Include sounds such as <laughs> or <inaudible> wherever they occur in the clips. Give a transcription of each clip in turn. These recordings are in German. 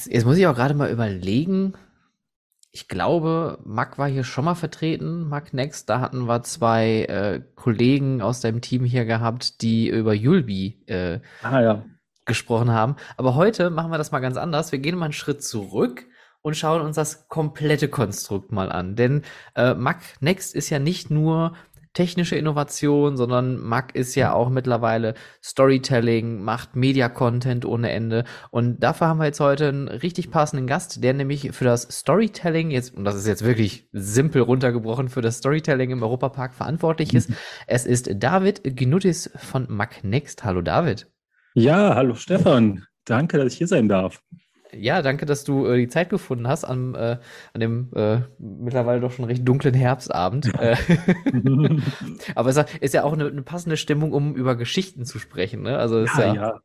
Jetzt, jetzt muss ich auch gerade mal überlegen. Ich glaube, Mac war hier schon mal vertreten, Mac Next. Da hatten wir zwei äh, Kollegen aus deinem Team hier gehabt, die über Yulbi äh, ah, ja. gesprochen haben. Aber heute machen wir das mal ganz anders. Wir gehen mal einen Schritt zurück und schauen uns das komplette Konstrukt mal an. Denn äh, Mac Next ist ja nicht nur technische Innovation, sondern Mac ist ja auch mittlerweile Storytelling, macht Media-Content ohne Ende. Und dafür haben wir jetzt heute einen richtig passenden Gast, der nämlich für das Storytelling jetzt, und das ist jetzt wirklich simpel runtergebrochen, für das Storytelling im Europapark verantwortlich ist. <laughs> es ist David Genutis von Mac Next. Hallo David. Ja, hallo Stefan. Danke, dass ich hier sein darf. Ja, danke, dass du äh, die Zeit gefunden hast am, äh, an dem äh, mittlerweile doch schon recht dunklen Herbstabend. <laughs> Äh, <laughs> aber es ist ja auch eine, eine, passende Stimmung, um über Geschichten zu sprechen. Ne? Also ja, ja, ja,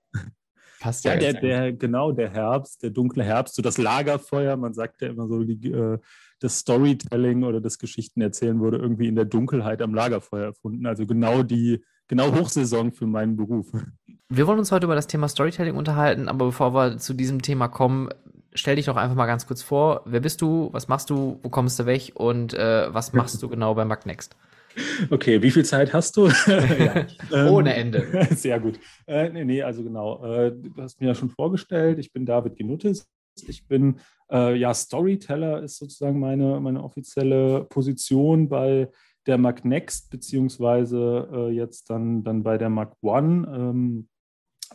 passt ja. der, der, genau, der Herbst, der dunkle Herbst, so das Lagerfeuer. Man sagt ja immer so, die, äh, das Storytelling oder das Geschichtenerzählen wurde irgendwie in der Dunkelheit am Lagerfeuer erfunden. Also genau die, genau Hochsaison für meinen Beruf. Wir wollen uns heute über das Thema Storytelling unterhalten, aber bevor wir zu diesem Thema kommen, stell dich doch einfach mal ganz kurz vor. Wer bist du? Was machst du? Wo kommst du weg? Und äh, was machst du genau bei Magnext? Okay, wie viel Zeit hast du? <laughs> ja. Ohne Ende. <laughs> Sehr gut. Äh, nee, nee, also genau. Äh, du hast mir ja schon vorgestellt, ich bin David Genuttes. Ich bin äh, ja Storyteller, ist sozusagen meine, meine offizielle Position bei der Mac Next, beziehungsweise äh, jetzt dann, dann bei der Mac One. Ähm,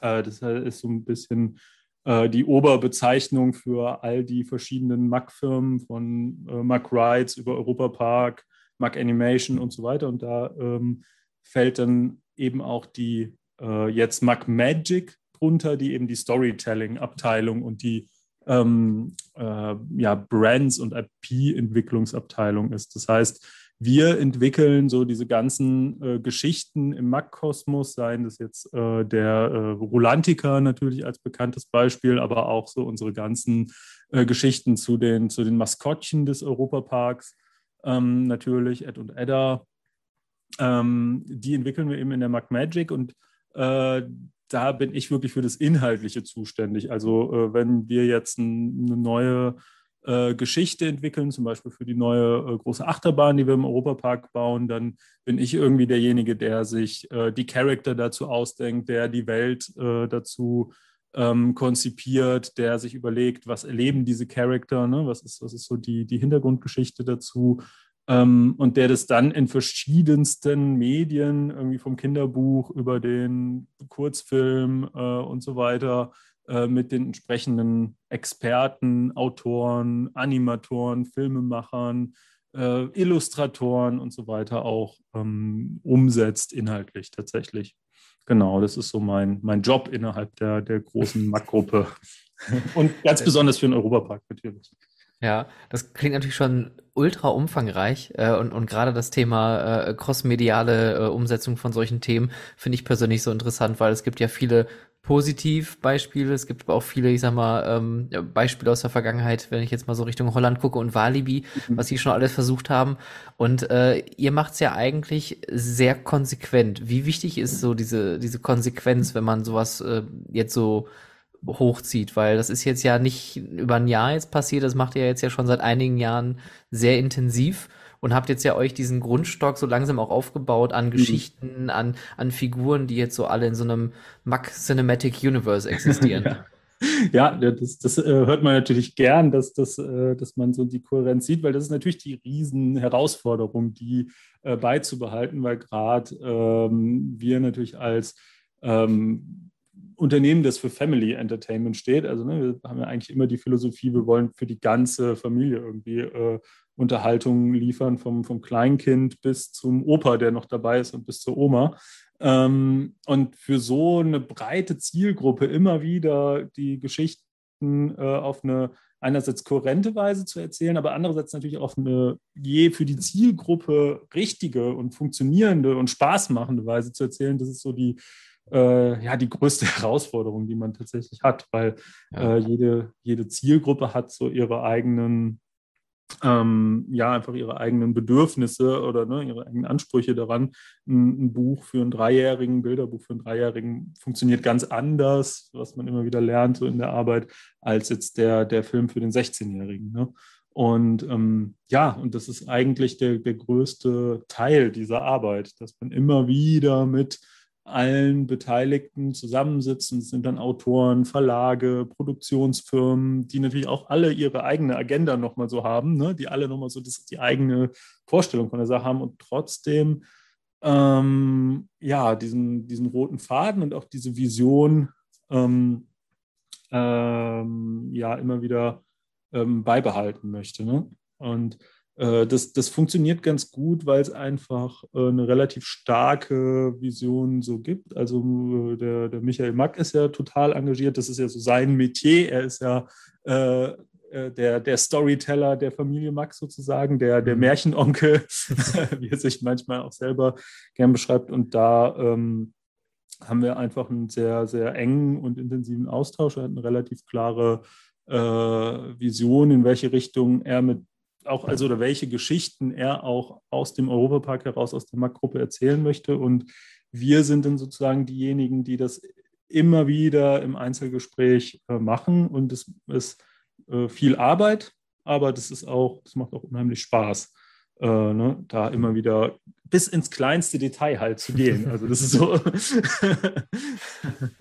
äh, das ist so ein bisschen äh, die Oberbezeichnung für all die verschiedenen Mac-Firmen von äh, Mac Rides über Europa Park, Mac Animation und so weiter. Und da ähm, fällt dann eben auch die äh, jetzt Mac Magic drunter, die eben die Storytelling-Abteilung und die ähm, äh, ja, Brands- und IP-Entwicklungsabteilung ist. Das heißt, wir entwickeln so diese ganzen äh, Geschichten im Mac-Kosmos, seien das jetzt äh, der äh, Rolantica natürlich als bekanntes Beispiel, aber auch so unsere ganzen äh, Geschichten zu den, zu den Maskottchen des Europaparks, ähm, natürlich Ed und Edda. Ähm, die entwickeln wir eben in der Mac Magic und äh, da bin ich wirklich für das Inhaltliche zuständig. Also äh, wenn wir jetzt ein, eine neue äh, Geschichte entwickeln, zum Beispiel für die neue äh, große Achterbahn, die wir im Europapark bauen, dann bin ich irgendwie derjenige, der sich äh, die Charakter dazu ausdenkt, der die Welt äh, dazu ähm, konzipiert, der sich überlegt, was erleben diese Charakter, ne? was, ist, was ist so die, die Hintergrundgeschichte dazu ähm, und der das dann in verschiedensten Medien, irgendwie vom Kinderbuch über den Kurzfilm äh, und so weiter, äh, mit den entsprechenden Experten, Autoren, Animatoren, Filmemachern, äh, Illustratoren und so weiter auch ähm, umsetzt inhaltlich tatsächlich. Genau, das ist so mein, mein Job innerhalb der, der großen <laughs> Mac-Gruppe. <laughs> und ganz besonders für den Europapark natürlich. Ja, das klingt natürlich schon ultra umfangreich äh, und, und gerade das Thema äh, crossmediale äh, Umsetzung von solchen Themen finde ich persönlich so interessant, weil es gibt ja viele Positivbeispiele. Es gibt aber auch viele, ich sag mal, ähm, Beispiele aus der Vergangenheit, wenn ich jetzt mal so Richtung Holland gucke und Walibi, mhm. was sie schon alles versucht haben. Und äh, ihr macht's ja eigentlich sehr konsequent. Wie wichtig ist so diese, diese Konsequenz, wenn man sowas äh, jetzt so hochzieht? Weil das ist jetzt ja nicht über ein Jahr jetzt passiert, das macht ihr jetzt ja schon seit einigen Jahren sehr intensiv und habt jetzt ja euch diesen Grundstock so langsam auch aufgebaut an mhm. Geschichten, mhm. an, an Figuren, die jetzt so alle in so einem Mac Cinematic Universe existieren. <laughs> ja. Ja, das, das äh, hört man natürlich gern, dass, dass, äh, dass man so die Kohärenz sieht, weil das ist natürlich die Riesenherausforderung, die äh, beizubehalten, weil gerade ähm, wir natürlich als ähm, Unternehmen, das für Family Entertainment steht, also ne, wir haben ja eigentlich immer die Philosophie, wir wollen für die ganze Familie irgendwie äh, Unterhaltung liefern, vom, vom Kleinkind bis zum Opa, der noch dabei ist und bis zur Oma. Ähm, und für so eine breite Zielgruppe immer wieder die Geschichten äh, auf eine einerseits kohärente Weise zu erzählen, aber andererseits natürlich auf eine je für die Zielgruppe richtige und funktionierende und spaßmachende Weise zu erzählen, das ist so die, äh, ja, die größte <laughs> Herausforderung, die man tatsächlich hat, weil ja. äh, jede, jede Zielgruppe hat so ihre eigenen ähm, ja, einfach ihre eigenen Bedürfnisse oder ne, ihre eigenen Ansprüche daran. Ein, ein, Buch für einen Dreijährigen, ein Bilderbuch für einen Dreijährigen funktioniert ganz anders, was man immer wieder lernt so in der Arbeit, als jetzt der, der Film für den 16-Jährigen. Ne? Und ähm, ja, und das ist eigentlich der, der größte Teil dieser Arbeit, dass man immer wieder mit allen Beteiligten zusammensitzen. Es sind dann Autoren, Verlage, Produktionsfirmen, die natürlich auch alle ihre eigene Agenda nochmal so haben, ne? die alle nochmal so das, die eigene Vorstellung von der Sache haben und trotzdem ähm, ja, diesen, diesen roten Faden und auch diese Vision ähm, ähm, ja immer wieder ähm, beibehalten möchte. Ne? Und das, das funktioniert ganz gut, weil es einfach äh, eine relativ starke Vision so gibt. Also äh, der, der Michael Mack ist ja total engagiert, das ist ja so sein Metier. Er ist ja äh, der, der Storyteller der Familie Mack sozusagen, der, der mhm. Märchenonkel, <laughs> wie er sich manchmal auch selber gern beschreibt. Und da ähm, haben wir einfach einen sehr, sehr engen und intensiven Austausch. Er hat eine relativ klare äh, Vision, in welche Richtung er mit auch, also oder welche Geschichten er auch aus dem Europapark heraus, aus der Marktgruppe erzählen möchte. Und wir sind dann sozusagen diejenigen, die das immer wieder im Einzelgespräch äh, machen. Und es ist äh, viel Arbeit, aber das ist auch, das macht auch unheimlich Spaß äh, ne, da immer wieder bis ins kleinste Detail halt zu gehen. Also das ist so. <laughs>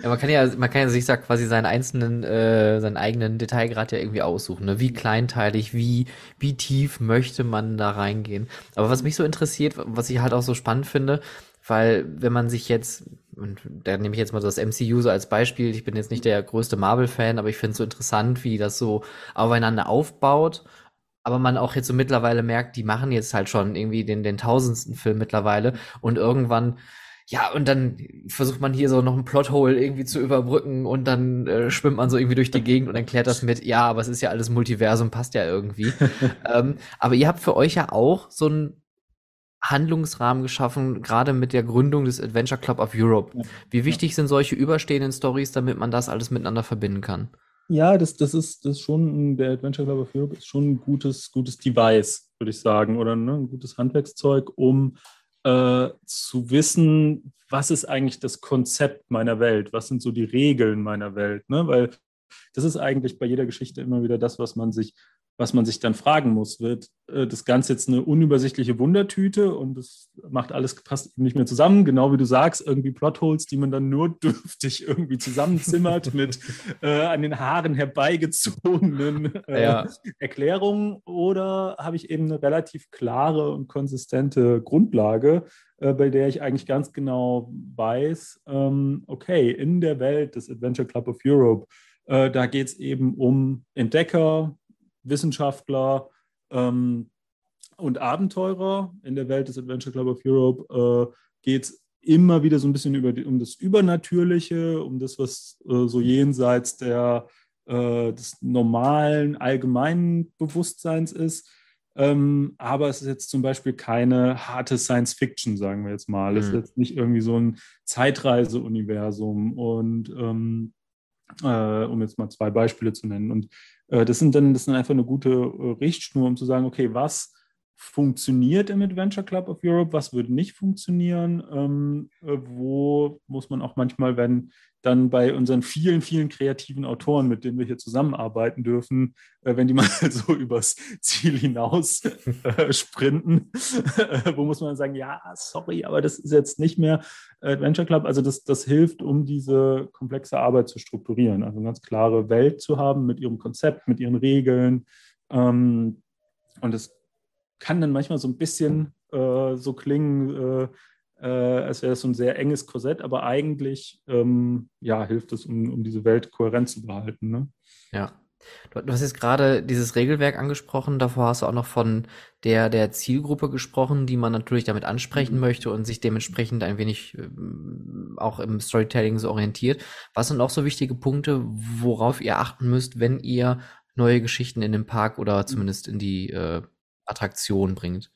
ja, man kann ja, man kann ja sich da quasi seinen einzelnen, äh, seinen eigenen Detailgrad ja irgendwie aussuchen. Ne? Wie kleinteilig, wie, wie tief möchte man da reingehen. Aber was mich so interessiert, was ich halt auch so spannend finde, weil wenn man sich jetzt, und da nehme ich jetzt mal das MCU so als Beispiel, ich bin jetzt nicht der größte Marvel-Fan, aber ich finde es so interessant, wie das so aufeinander aufbaut aber man auch jetzt so mittlerweile merkt, die machen jetzt halt schon irgendwie den, den tausendsten Film mittlerweile und irgendwann, ja, und dann versucht man hier so noch ein Plothole irgendwie zu überbrücken und dann äh, schwimmt man so irgendwie durch die Gegend und erklärt das mit, ja, aber es ist ja alles Multiversum, passt ja irgendwie. <laughs> ähm, aber ihr habt für euch ja auch so einen Handlungsrahmen geschaffen, gerade mit der Gründung des Adventure Club of Europe. Wie wichtig sind solche überstehenden Stories, damit man das alles miteinander verbinden kann? Ja, das, das, ist, das ist schon, der Adventure Club of Europe ist schon ein gutes, gutes Device, würde ich sagen, oder ne, ein gutes Handwerkszeug, um äh, zu wissen, was ist eigentlich das Konzept meiner Welt, was sind so die Regeln meiner Welt, ne? weil das ist eigentlich bei jeder Geschichte immer wieder das, was man sich was man sich dann fragen muss, wird äh, das Ganze jetzt eine unübersichtliche Wundertüte und das macht alles, passt nicht mehr zusammen, genau wie du sagst, irgendwie Plotholes, die man dann nur <laughs> dürftig irgendwie zusammenzimmert <laughs> mit äh, an den Haaren herbeigezogenen äh, ja. Erklärungen oder habe ich eben eine relativ klare und konsistente Grundlage, äh, bei der ich eigentlich ganz genau weiß, ähm, okay, in der Welt des Adventure Club of Europe, äh, da geht es eben um Entdecker, Wissenschaftler ähm, und Abenteurer. In der Welt des Adventure Club of Europe äh, geht es immer wieder so ein bisschen über die, um das Übernatürliche, um das, was äh, so jenseits der, äh, des normalen allgemeinen Bewusstseins ist. Ähm, aber es ist jetzt zum Beispiel keine harte Science Fiction, sagen wir jetzt mal. Es ist mhm. jetzt nicht irgendwie so ein Zeitreise-Universum und ähm, äh, um jetzt mal zwei Beispiele zu nennen. Und das sind dann das sind einfach eine gute äh, Richtschnur, um zu sagen, okay, was funktioniert im Adventure Club of Europe, was würde nicht funktionieren, ähm, äh, wo muss man auch manchmal, wenn dann bei unseren vielen, vielen kreativen Autoren, mit denen wir hier zusammenarbeiten dürfen, äh, wenn die <laughs> mal so übers Ziel hinaus äh, sprinten, äh, wo muss man sagen, ja, sorry, aber das ist jetzt nicht mehr Adventure Club. Also das, das hilft, um diese komplexe Arbeit zu strukturieren, also eine ganz klare Welt zu haben mit ihrem Konzept, mit ihren Regeln. Ähm, und es kann dann manchmal so ein bisschen äh, so klingen, äh, äh, als wäre es so ein sehr enges Korsett, aber eigentlich ähm, ja, hilft es, um, um diese Welt kohärent zu behalten. Ne? Ja. Du, du hast jetzt gerade dieses Regelwerk angesprochen, davor hast du auch noch von der, der Zielgruppe gesprochen, die man natürlich damit ansprechen mhm. möchte und sich dementsprechend ein wenig äh, auch im Storytelling so orientiert. Was sind auch so wichtige Punkte, worauf ihr achten müsst, wenn ihr neue Geschichten in den Park oder zumindest in die äh, Attraktion bringt.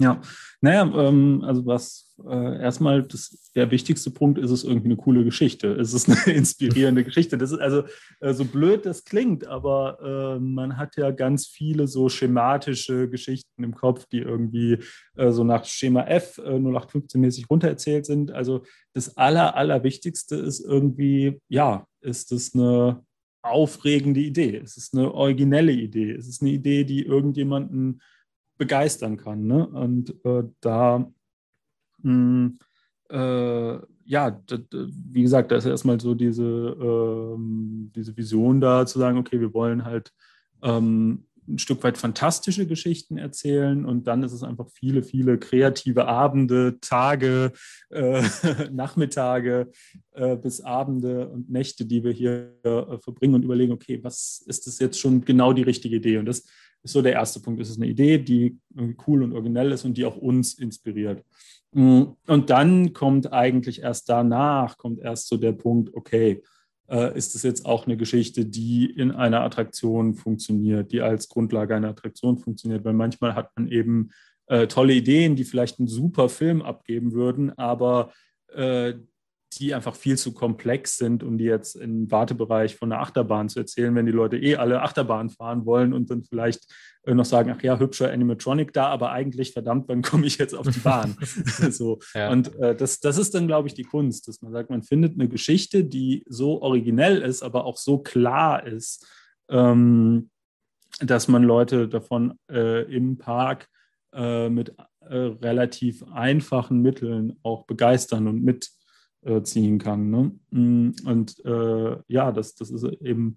Ja, naja, ähm, also was äh, erstmal das, der wichtigste Punkt ist es irgendwie eine coole Geschichte. Es ist eine <laughs> inspirierende Geschichte. Das ist also äh, so blöd das klingt, aber äh, man hat ja ganz viele so schematische Geschichten im Kopf, die irgendwie äh, so nach Schema F 0815-mäßig äh, runtererzählt sind. Also das Aller, Allerwichtigste ist irgendwie, ja, ist es eine aufregende Idee. Es ist eine originelle Idee. Es ist eine Idee, die irgendjemanden begeistern kann. Ne? Und äh, da, mh, hm, äh, ja, wie gesagt, da ist erstmal so diese, ähm, diese Vision da, zu sagen, okay, wir wollen halt ähm, ein Stück weit fantastische Geschichten erzählen und dann ist es einfach viele, viele kreative Abende, Tage, äh, <laughs> Nachmittage äh, bis Abende und Nächte, die wir hier äh, verbringen und überlegen, okay, was ist das jetzt schon genau die richtige Idee? Und das ist so der erste Punkt. Es ist eine Idee, die cool und originell ist und die auch uns inspiriert. Mm, und dann kommt eigentlich erst danach, kommt erst so der Punkt, okay, äh, ist das jetzt auch eine Geschichte, die in einer Attraktion funktioniert, die als Grundlage einer Attraktion funktioniert? Weil manchmal hat man eben äh, tolle Ideen, die vielleicht einen super Film abgeben würden, aber äh, die einfach viel zu komplex sind, um die jetzt im Wartebereich von der Achterbahn zu erzählen, wenn die Leute eh alle Achterbahn fahren wollen und dann vielleicht äh, noch sagen, ach ja, hübscher Animatronic da, aber eigentlich, verdammt, wann komme ich jetzt auf die Bahn? <laughs> <laughs> so. Ja. Und äh, das, das ist dann, glaube ich, die Kunst, dass man sagt, man findet eine Geschichte, die so originell ist, aber auch so klar ist, ähm, dass man Leute davon äh, im Park äh, mit äh, relativ einfachen Mitteln auch begeistern und mit äh, ziehen kann. Ne? Mm, und äh, ja, das, das ist eben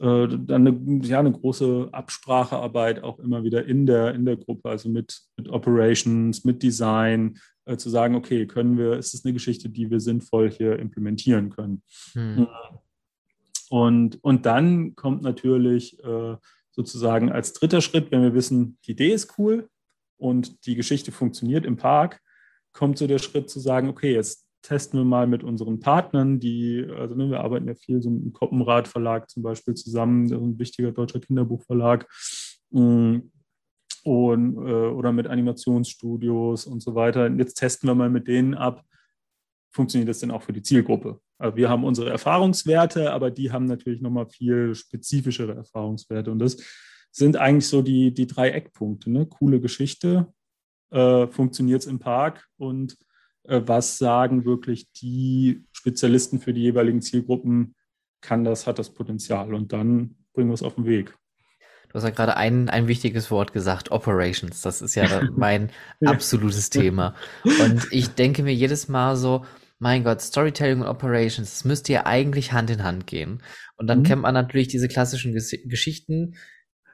äh, dann eine, ja, eine große Absprachearbeit auch immer wieder in der, in der Gruppe, also mit, mit Operations, mit Design, äh, zu sagen, okay, können wir, ist es eine Geschichte, die wir sinnvoll hier implementieren können. Hm. Und, und dann kommt natürlich äh, sozusagen als dritter Schritt, wenn wir wissen, die Idee ist cool und die Geschichte funktioniert im Park, kommt so der Schritt zu sagen, okay, jetzt testen wir mal mit unseren Partnern, die, also ne, wir arbeiten ja viel so mit dem Koppenrad Verlag zum Beispiel zusammen, ein wichtiger deutscher Kinderbuchverlag. Mm, und, äh, oder mit Animationsstudios und so weiter. Jetzt testen wir mal mit denen ab, funktioniert das denn auch für die Zielgruppe? Also wir haben unsere Erfahrungswerte, aber die haben natürlich nochmal viel spezifischere Erfahrungswerte. Und das sind eigentlich so die, die drei Eckpunkte. Ne? Coole Geschichte, äh, funktioniert es im Park und was sagen wirklich die Spezialisten für die jeweiligen Zielgruppen, kann das, hat das Potenzial und dann bringen wir es auf den Weg. Du hast ja gerade ein, ein wichtiges Wort gesagt, Operations. Das ist ja <laughs> mein absolutes Thema. Und ich denke mir jedes Mal so, mein Gott, Storytelling und Operations, das müsste ja eigentlich Hand in Hand gehen. Und dann mhm. kennt man natürlich diese klassischen Ges Geschichten.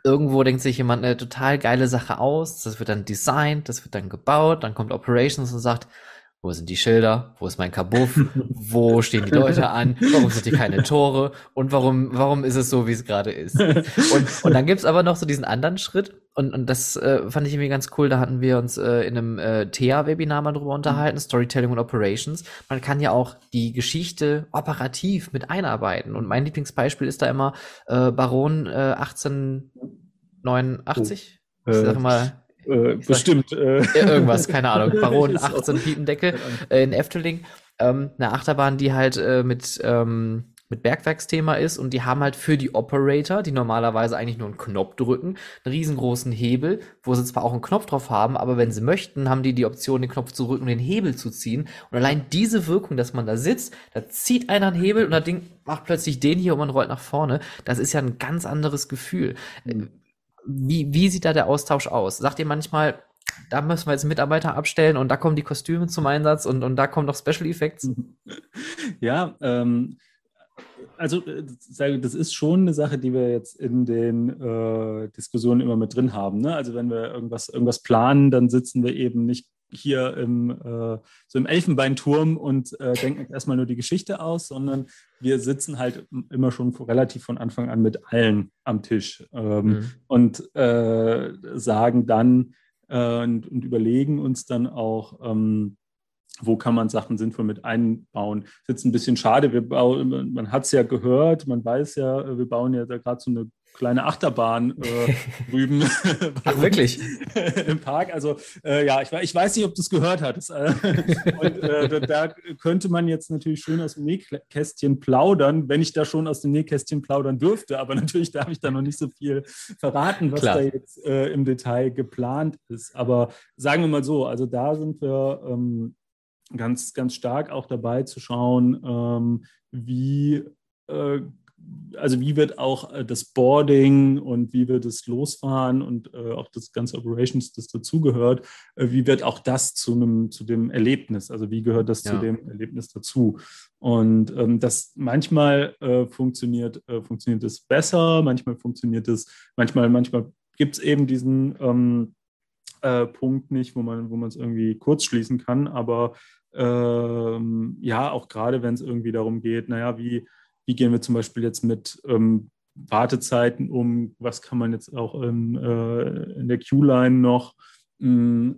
Irgendwo denkt sich jemand eine total geile Sache aus, das wird dann designt, das wird dann gebaut, dann kommt Operations und sagt, wo sind die Schilder? Wo ist mein Kabuff? Wo stehen die Leute an? Warum sind hier keine Tore? Und warum, warum ist es so, wie es gerade ist? Und, und dann gibt's aber noch so diesen anderen Schritt. Und, und das äh, fand ich irgendwie ganz cool. Da hatten wir uns äh, in einem äh, TEA-Webinar mal drüber unterhalten, Storytelling und Operations. Man kann ja auch die Geschichte operativ mit einarbeiten. Und mein Lieblingsbeispiel ist da immer äh, Baron äh, 1889. Oh. Ich sag mal, äh, bestimmt. Äh. Irgendwas, keine Ahnung. <laughs> Baron 18 Piependeckel äh, in Efteling. Ähm, eine Achterbahn, die halt äh, mit, ähm, mit Bergwerksthema ist und die haben halt für die Operator, die normalerweise eigentlich nur einen Knopf drücken, einen riesengroßen Hebel, wo sie zwar auch einen Knopf drauf haben, aber wenn sie möchten, haben die die Option, den Knopf zu drücken und den Hebel zu ziehen. Und allein diese Wirkung, dass man da sitzt, da zieht einer einen Hebel und das Ding macht plötzlich den hier und man rollt nach vorne, das ist ja ein ganz anderes Gefühl. Mhm wie, wie sieht da der Austausch aus? Sagt ihr manchmal, da müssen wir jetzt Mitarbeiter abstellen und da kommen die Kostüme zum Einsatz und, und da kommen noch Special Effects? <laughs> Ja, ähm, also äh, das ist schon eine Sache, die wir jetzt in den äh, Diskussionen immer mit drin haben. Ne? Also wenn wir irgendwas, irgendwas planen, dann sitzen wir eben nicht hier im, äh, so im Elfenbeinturm und äh, denken erstmal nur die Geschichte aus, sondern wir sitzen halt immer schon relativ von Anfang an mit allen am Tisch ähm, mhm. und äh, sagen dann äh, und, und, überlegen uns dann auch, ähm, wo kann man Sachen sinnvoll mit einbauen. Das ist jetzt ein bisschen schade, wir bauen, man hat es ja gehört, man weiß ja, wir bauen ja da gerade so eine kleine Achterbahn äh, <laughs> drüben. Ach, wirklich? <laughs> Im Park. Also äh, ja, ich, ich, weiß nicht, ob du es gehört hattest. Äh, <laughs> und äh, da könnte man jetzt natürlich schön aus dem Nähkästchen plaudern, wenn ich da schon aus dem Nähkästchen plaudern dürfte. Aber natürlich darf ich da noch nicht so viel verraten, was Klar. da jetzt äh, im Detail geplant ist. Aber sagen wir mal so, also da sind wir ähm, ganz, ganz stark auch dabei zu schauen, ähm, wie äh, also wie wird auch äh, das Boarding und wie wird das Losfahren und äh, auch das ganze Operations, das dazugehört, äh, wie wird auch das zu einem, zu dem Erlebnis? Also wie gehört das ja. zu dem Erlebnis dazu? Und ähm, das manchmal äh, funktioniert, funktioniert es besser, manchmal funktioniert es, manchmal, manchmal gibt es eben diesen ähm, äh, Punkt nicht, wo man, wo man es irgendwie kurz schließen kann. Aber ähm, ja, auch gerade wenn es irgendwie darum geht, naja, wie wie gehen wir zum Beispiel jetzt mit ähm, Wartezeiten um, was kann man jetzt auch ähm, äh, in der Q-Line noch mh,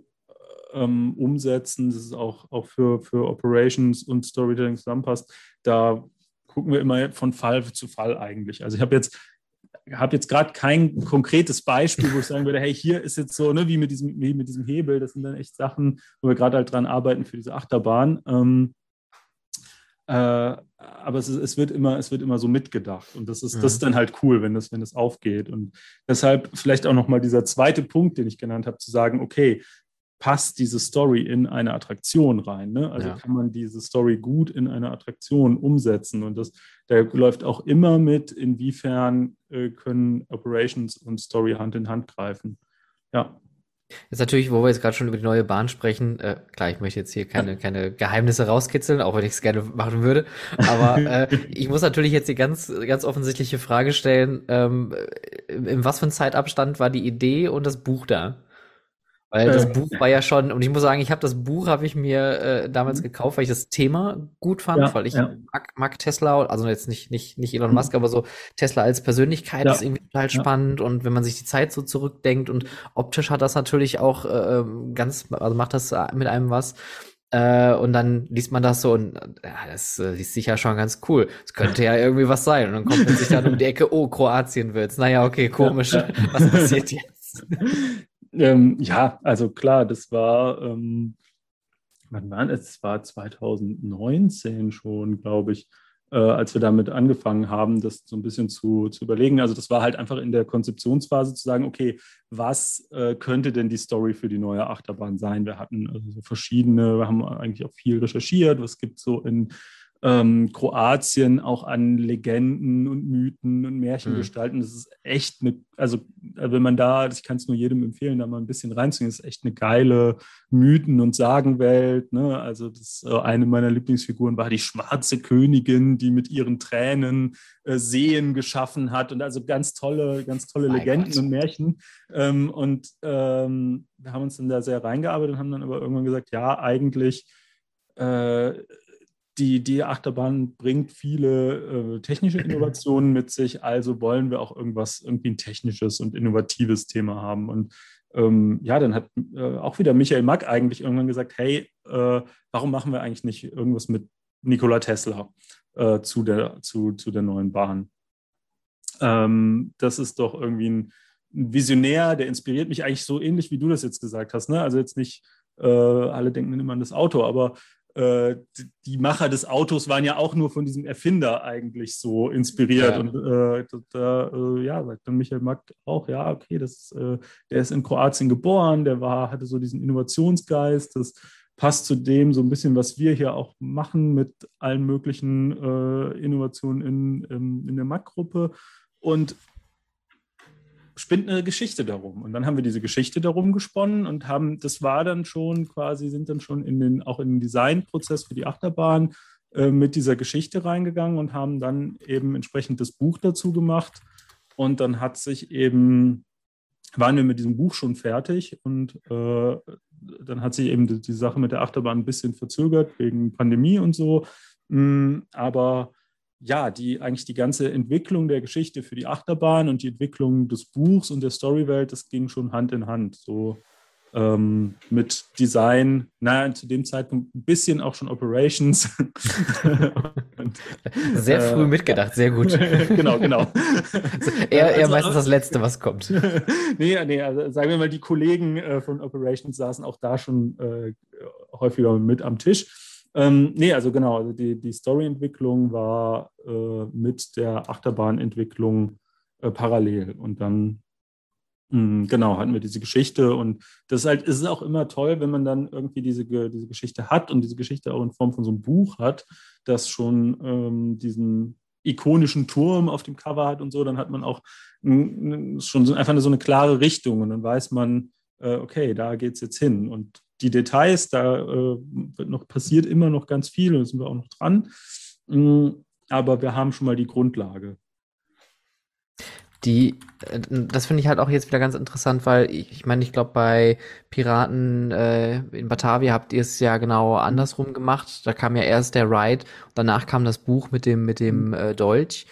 ähm, umsetzen, das ist auch, auch für, für Operations und Storytelling zusammenpasst. Da gucken wir immer von Fall zu Fall eigentlich. Also ich habe jetzt habe jetzt gerade kein konkretes Beispiel, wo ich sagen würde, hey, hier ist jetzt so, ne, wie mit diesem, wie mit diesem Hebel, das sind dann echt Sachen, wo wir gerade halt dran arbeiten für diese Achterbahn. Ähm, äh, aber es, ist, es, wird immer, es wird immer so mitgedacht. Und das ist, mhm. das ist dann halt cool, wenn das, wenn das aufgeht. Und deshalb vielleicht auch nochmal dieser zweite Punkt, den ich genannt habe, zu sagen, okay, passt diese Story in eine Attraktion rein? Ne? Also ja. kann man diese Story gut in eine Attraktion umsetzen? Und das, da läuft auch immer mit, inwiefern äh, können Operations und Story Hand in Hand greifen. Ja. Jetzt natürlich, wo wir jetzt gerade schon über die neue Bahn sprechen, äh, klar, ich möchte jetzt hier keine, <laughs> keine Geheimnisse rauskitzeln, auch wenn ich es gerne machen würde. Aber äh, ich muss natürlich jetzt die ganz, ganz offensichtliche Frage stellen, ähm, in was für ein Zeitabstand war die Idee und das Buch da? Weil das äh, Buch war ja schon, und ich muss sagen, ich habe das Buch, habe ich mir äh, damals mhm. gekauft, weil ich das Thema gut fand, ja, weil ich ja. mag, mag, Tesla, also jetzt nicht, nicht, nicht Elon mhm. Musk, aber so Tesla als Persönlichkeit ja. ist irgendwie total spannend und wenn man sich die Zeit so zurückdenkt und optisch hat das natürlich auch äh, ganz, also macht das mit einem was. Äh, und dann liest man das so und ja, das äh, liest sich ja schon ganz cool. Es könnte ja irgendwie was sein. Und dann kommt man sich dann um die Ecke, oh, Kroatien wird's. Naja, okay, komisch. Was passiert jetzt? <laughs> Ähm, ja, also klar, das war, ähm, wann war es? Es war 2019 schon, glaube ich, äh, als wir damit angefangen haben, das so ein bisschen zu, zu überlegen. Also das war halt einfach in der Konzeptionsphase zu sagen, okay, was äh, könnte denn die Story für die neue Achterbahn sein? Wir hatten also so verschiedene, wir haben eigentlich auch viel recherchiert, was gibt es so in ähm, Kroatien auch an Legenden und Mythen und Märchen mhm. gestalten. Das ist echt eine, also äh, wenn man da, ich kann es nur jedem empfehlen, da mal ein bisschen reinzugehen, ist echt eine geile Mythen- und Sagenwelt. Ne? Also das äh, eine meiner Lieblingsfiguren war die schwarze Königin, die mit ihren Tränen äh, Seen geschaffen hat und also ganz tolle, ganz tolle Legenden Gott. und Märchen. Ähm, und ähm, wir haben uns dann da sehr reingearbeitet und haben dann aber irgendwann gesagt, ja, eigentlich äh, die, die Achterbahn bringt viele äh, technische Innovationen mit sich, also wollen wir auch irgendwas, irgendwie ein technisches und innovatives Thema haben. Und ähm, ja, dann hat äh, auch wieder Michael Mack eigentlich irgendwann gesagt, hey, äh, warum machen wir eigentlich nicht irgendwas mit Nikola Tesla äh, zu, der, zu, zu der neuen Bahn? Ähm, das ist doch irgendwie ein, ein, Visionär, der inspiriert mich eigentlich so ähnlich, wie du das jetzt gesagt hast. Ne? Also jetzt nicht, äh, alle denken immer an das Auto, aber die Macher des Autos waren ja auch nur von diesem Erfinder eigentlich so inspiriert. Ja. Und äh, da äh, ja, sagt dann Michael Mack auch, ja, okay, das, äh, der ist in Kroatien geboren, der war, hatte so diesen Innovationsgeist, das passt zu dem so ein bisschen, was wir hier auch machen mit allen möglichen äh, Innovationen in, in, in der Mack-Gruppe. Und spinnt eine Geschichte darum. Und dann haben wir diese Geschichte darum gesponnen und haben, das war dann schon quasi, sind dann schon in den, auch in den Designprozess für die Achterbahn äh, mit dieser Geschichte reingegangen und haben dann eben entsprechend das Buch dazu gemacht. Und dann hat sich eben, waren wir mit diesem Buch schon fertig und äh, dann hat sich eben die, die, Sache mit der Achterbahn ein bisschen verzögert wegen Pandemie und so. Mm, aber ja, die eigentlich die ganze Entwicklung der Geschichte für die Achterbahn und die Entwicklung des Buchs und der Storywelt, das ging schon Hand in Hand. So ähm, mit Design, naja, zu dem Zeitpunkt ein bisschen auch schon Operations. und, <laughs> sehr früh äh, mitgedacht, sehr gut. <laughs> genau, genau. Also eher, eher also, meistens das Letzte, was kommt. <laughs> nee, nee, also sagen wir mal, die Kollegen äh, von Operations saßen auch da schon äh, häufiger mit am Tisch. Ähm, nee, also genau, also die, die Storyentwicklung war äh, mit der Achterbahnentwicklung äh, parallel. Und dann hm, Genau, hatten wir diese Geschichte und das ist halt, es ist auch immer toll, wenn man dann irgendwie diese, diese Geschichte hat und diese Geschichte auch in Form von so einem Buch hat, das schon ähm, diesen ikonischen Turm auf dem Cover hat und so, dann hat man auch schon einfach so eine klare Richtung und dann weiß man, äh, okay, da geht es jetzt hin. Und die Details, da äh, wird noch passiert immer noch ganz viel und sind wir auch noch dran. Mhm, aber wir haben schon mal die Grundlage. Die, äh, das finde ich halt auch jetzt wieder ganz interessant, weil ich, ich meine, ich glaube, bei Piraten äh, in Batavia habt ihr es ja genau andersrum gemacht. Da kam ja erst der Ride, danach kam das Buch mit dem, mit dem äh, Dolch.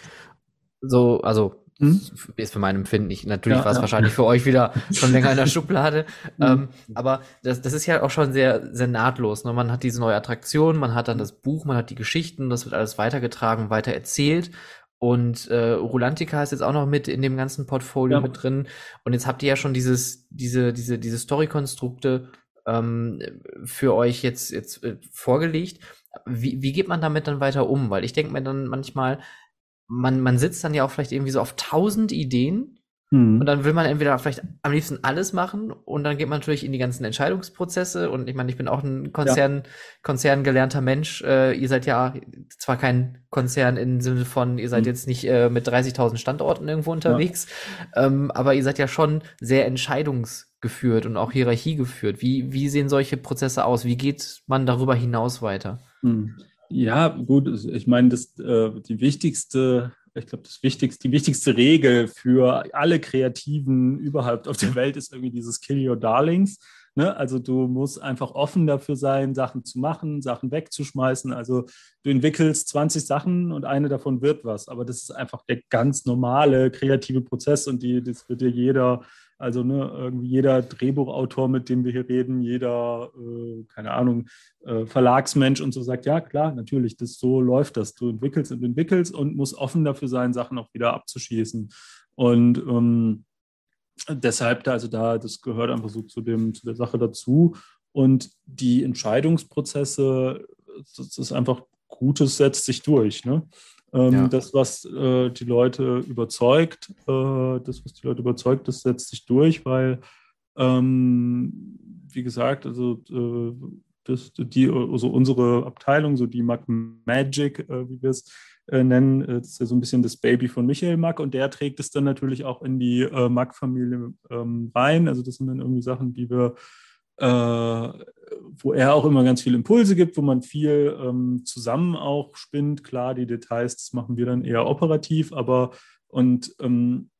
So, also hm? ist für mein Empfinden nicht. Natürlich ja, war es ja. wahrscheinlich für euch wieder schon länger in der <laughs> Schublade. Hm. ähm, aber das, das ist ja auch schon sehr, sehr nahtlos. Ne? Man hat diese neue Attraktion, man hat dann das Buch, man hat die Geschichten, das wird alles weitergetragen, weiter erzählt. Und äh, Rulantica ist jetzt auch noch mit in dem ganzen Portfolio ja. mit drin. Und jetzt habt ihr ja schon dieses, diese, diese, diese Story-Konstrukte ähm, für euch jetzt, jetzt äh, vorgelegt. Wie, wie geht man damit dann weiter um? Weil ich denke mir dann manchmal, man, man sitzt dann ja auch vielleicht irgendwie so auf tausend Ideen hm. Und dann will man entweder vielleicht am liebsten alles machen und dann geht man natürlich in die ganzen Entscheidungsprozesse und ich meine, ich bin auch ein Konzern, ja. Konzern gelernter Mensch. Äh, ihr seid ja zwar kein Konzern im Sinne von, ihr seid hm. jetzt nicht äh, mit 30.000 Standorten irgendwo unterwegs, ja. ähm, aber ihr seid ja schon sehr entscheidungsgeführt und auch Hierarchie geführt. Wie, wie sehen solche Prozesse aus? Wie geht man darüber hinaus weiter? Hm. Ja, gut, ich meine, das, äh, die wichtigste ich glaube, das wichtigste, die wichtigste Regel für alle Kreativen überhaupt auf der Welt ist irgendwie dieses Kill Your Darlings. Ne? Also du musst einfach offen dafür sein, Sachen zu machen, Sachen wegzuschmeißen. Also du entwickelst 20 Sachen und eine davon wird was. Aber das ist einfach der ganz normale kreative Prozess und die, das wird dir jeder also ne, irgendwie jeder Drehbuchautor, mit dem wir hier reden, jeder, äh, keine Ahnung, äh, Verlagsmensch und so sagt, ja klar, natürlich, das so läuft das. Du entwickelst und entwickelst und musst offen dafür sein, Sachen auch wieder abzuschießen. Und ähm, deshalb, also da, das gehört einfach so zu, dem, zu der Sache dazu. Und die Entscheidungsprozesse, das ist einfach Gutes setzt sich durch. Ne? Ähm, ja. Das, was äh, die Leute überzeugt, äh, das, was die Leute überzeugt, das setzt sich durch, weil, ähm, wie gesagt, also äh, das, die, also unsere Abteilung, so die Mac Magic, äh, wie wir es äh, nennen, äh, das ist ja so ein bisschen das Baby von Michael Mack und der trägt es dann natürlich auch in die Mack-Familie ähm, rein. Also das sind dann irgendwie Sachen, die wir wo er auch immer ganz viele Impulse gibt, wo man viel ähm, zusammen auch spinnt. Klar, die Details, das machen wir dann eher operativ, aber und ähm,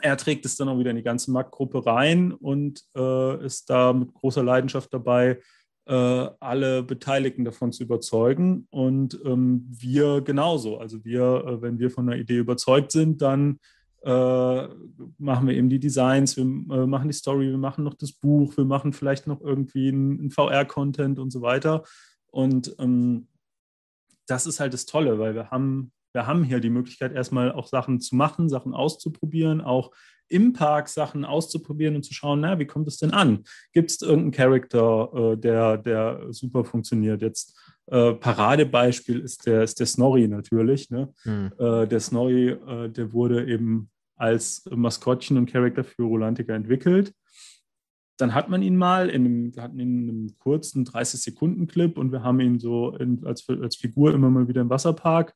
er trägt es dann auch wieder in die ganze Marktgruppe rein und äh, ist da mit großer Leidenschaft dabei, äh, alle Beteiligten davon zu überzeugen. Und ähm, wir genauso. Also wir, äh, wenn wir von einer Idee überzeugt sind, dann äh, machen wir eben die Designs, wir äh, machen die Story, wir machen noch das Buch, wir machen vielleicht noch irgendwie einen VR-Content und so weiter. Und ähm, das ist halt das Tolle, weil wir haben, wir haben hier die Möglichkeit, erstmal auch Sachen zu machen, Sachen auszuprobieren, auch im Park Sachen auszuprobieren und zu schauen, na, wie kommt es denn an? Gibt es irgendeinen Charakter, äh, der, der super funktioniert? Jetzt äh, Paradebeispiel ist der, ist der Snorri natürlich. Ne? Hm. Äh, der Snorri, äh, der wurde eben als Maskottchen und Charakter für Rolantica entwickelt. Dann hat man ihn mal in einem, wir hatten ihn in einem kurzen 30-Sekunden-Clip und wir haben ihn so in, als, als Figur immer mal wieder im Wasserpark.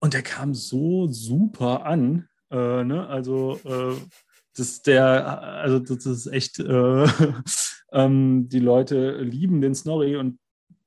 Und der kam so super an. Äh, ne? Also äh, das der, also das ist echt, äh, <laughs> ähm, die Leute lieben den Snorri und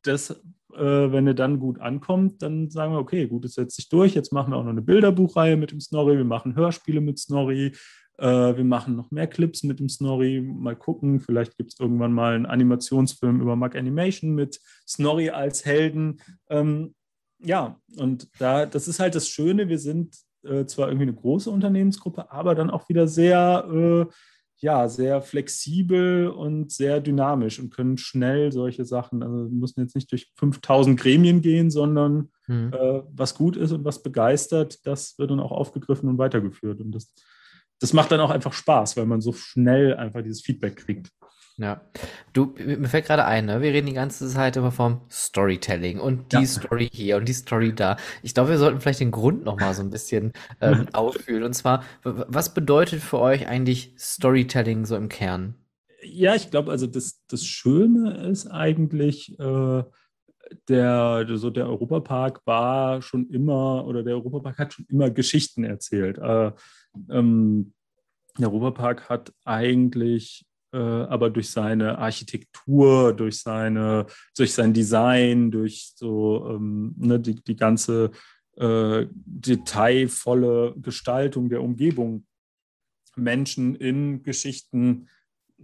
das wenn er dann gut ankommt, dann sagen wir, okay, gut, es setzt sich durch. Jetzt machen wir auch noch eine Bilderbuchreihe mit dem Snorri. Wir machen Hörspiele mit Snorri. Äh, wir machen noch mehr Clips mit dem Snorri. Mal gucken, vielleicht gibt es irgendwann mal einen Animationsfilm über Mac Animation mit Snorri als Helden. Ähm, ja, und da, das ist halt das Schöne. Wir sind äh, zwar irgendwie eine große Unternehmensgruppe, aber dann auch wieder sehr, äh, ja, sehr flexibel und sehr dynamisch und können schnell solche Sachen, also müssen jetzt nicht durch 5000 Gremien gehen, sondern hm. äh, was gut ist und was begeistert, das wird dann auch aufgegriffen und weitergeführt. Und das, das macht dann auch einfach Spaß, weil man so schnell einfach dieses Feedback kriegt. Ja. Du, mir fällt gerade ein, ne? wir reden die ganze Zeit immer vom Storytelling und die ja. Story hier und die Story da. Ich glaube, wir sollten vielleicht den Grund noch mal so ein bisschen <laughs> ähm, auffühlen. Und zwar, was bedeutet für euch eigentlich Storytelling so im Kern? Ja, ich glaube, also das, das Schöne ist eigentlich, äh, der, so der Europapark war schon immer, oder der Europapark hat schon immer Geschichten erzählt. Äh, ähm, der Europapark hat eigentlich aber durch seine Architektur, durch, seine, durch sein Design, durch so ähm, ne, die, die ganze äh, detailvolle Gestaltung der Umgebung Menschen in Geschichten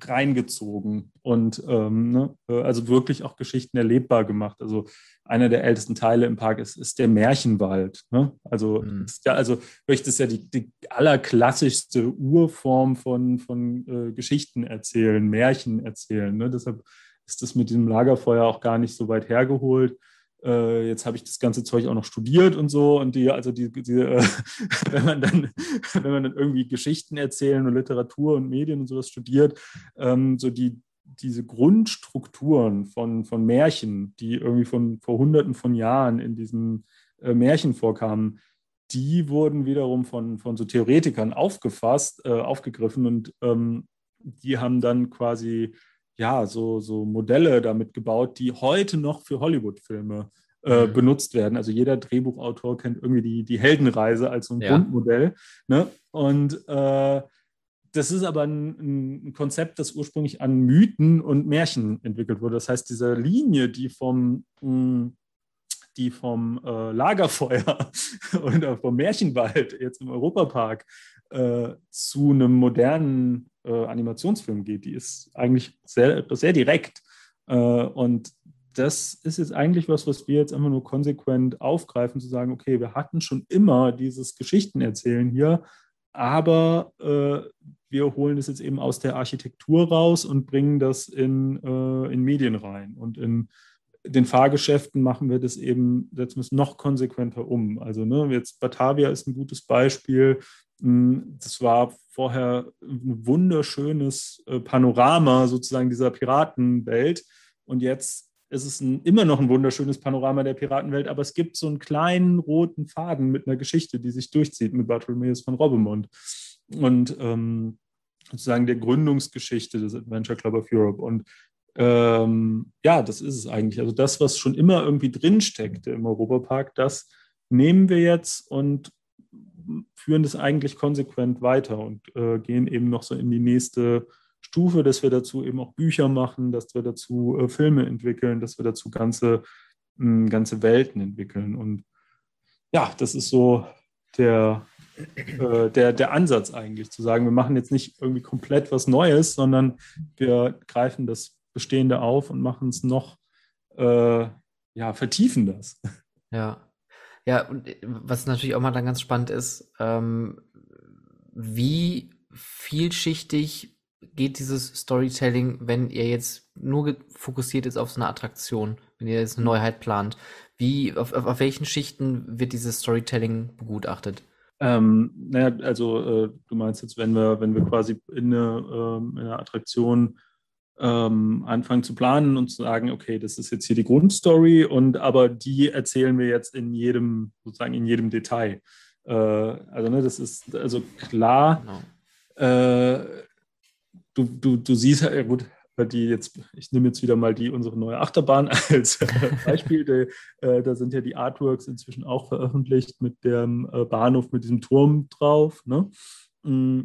reingezogen und ähm, ne, äh, also wirklich auch Geschichten erlebbar gemacht. Also einer der ältesten Teile im Park ist, ist der Märchenwald. Ne? Also, mhm. ist ja, also das ist ja die, die allerklassischste Urform von, von äh, Geschichten erzählen, Märchen erzählen. Ne? Deshalb ist das mit diesem Lagerfeuer auch gar nicht so weit hergeholt äh, jetzt habe ich das ganze Zeug auch noch studiert und so und die, also die, die äh, <laughs> wenn man dann, <laughs> wenn man dann irgendwie Geschichten erzählen und Literatur und Medien und sowas studiert, ähm, so die, diese Grundstrukturen von, von Märchen, die irgendwie von vor hunderten von Jahren in diesen äh, Märchen vorkamen, die wurden wiederum von, von so Theoretikern aufgefasst, äh, aufgegriffen und ähm, die haben dann quasi ja, so, so Modelle damit gebaut, die heute noch für Hollywood-Filme äh, mhm. benutzt werden. Also jeder Drehbuchautor kennt irgendwie die, die Heldenreise als so ein ja. Grundmodell. Ne? Und äh, das ist aber ein, ein, Konzept, das ursprünglich an Mythen und Märchen entwickelt wurde. Das heißt, diese Linie, die vom, mh, hm, die vom äh, Lagerfeuer <laughs> oder vom Märchenwald jetzt im Europapark äh, zu einem modernen äh, Animationsfilm geht. Die ist eigentlich sehr, sehr direkt. Äh, und das ist jetzt eigentlich was, was wir jetzt immer nur konsequent aufgreifen, zu sagen, okay, wir hatten schon immer dieses Geschichtenerzählen hier, aber äh, wir holen es jetzt eben aus der Architektur raus und bringen das in, äh, in Medien rein. Und in den Fahrgeschäften machen wir das eben, setzen wir es noch konsequenter um. Also ne, jetzt Batavia ist ein gutes Beispiel. Hm, das war vorher ein wunderschönes äh, Panorama sozusagen dieser Piratenwelt. Und jetzt ist es ein, immer noch ein wunderschönes Panorama der Piratenwelt, aber es gibt so einen kleinen roten Faden mit einer Geschichte, die sich durchzieht mit Bartholomeus von Robbemont. Und ähm, sozusagen der Gründungsgeschichte des Adventure Club of Europe. Und ähm, ja, das ist es eigentlich. Also das, was schon immer irgendwie drinsteckte im Europapark, das nehmen wir jetzt und führen das eigentlich konsequent weiter und äh, gehen eben noch so in die nächste Stufe, dass wir dazu eben auch Bücher machen, dass wir dazu äh, Filme entwickeln, dass wir dazu ganze, mh, ganze Welten entwickeln. Und ja, das ist so der, äh, der, der Ansatz eigentlich, zu sagen, wir machen jetzt nicht irgendwie komplett was Neues, sondern wir greifen das Bestehende auf und machen es noch, äh, ja, vertiefen das. Ja. Ja, und äh, was natürlich auch mal dann ganz spannend ist, ähm, wie vielschichtig geht dieses Storytelling, wenn ihr jetzt nur fokussiert ist auf so eine Attraktion, wenn ihr jetzt eine Neuheit plant? Wie, auf, auf, auf welchen Schichten wird dieses Storytelling begutachtet? Ähm, naja, also äh, du meinst jetzt, wenn wir, wenn wir quasi in eine, ähm, in eine Attraktion ähm, anfangen zu planen und zu sagen, okay, das ist jetzt hier die Grundstory und aber die erzählen wir jetzt in jedem, sozusagen in jedem Detail. Äh, also ne, das ist also klar. Genau. Äh, du, du, du siehst ja gut, die jetzt, ich nehme jetzt wieder mal die unsere neue Achterbahn <laughs> als Beispiel. Die, äh, da sind ja die Artworks inzwischen auch veröffentlicht mit dem äh, Bahnhof mit diesem Turm drauf. Ne? Mm,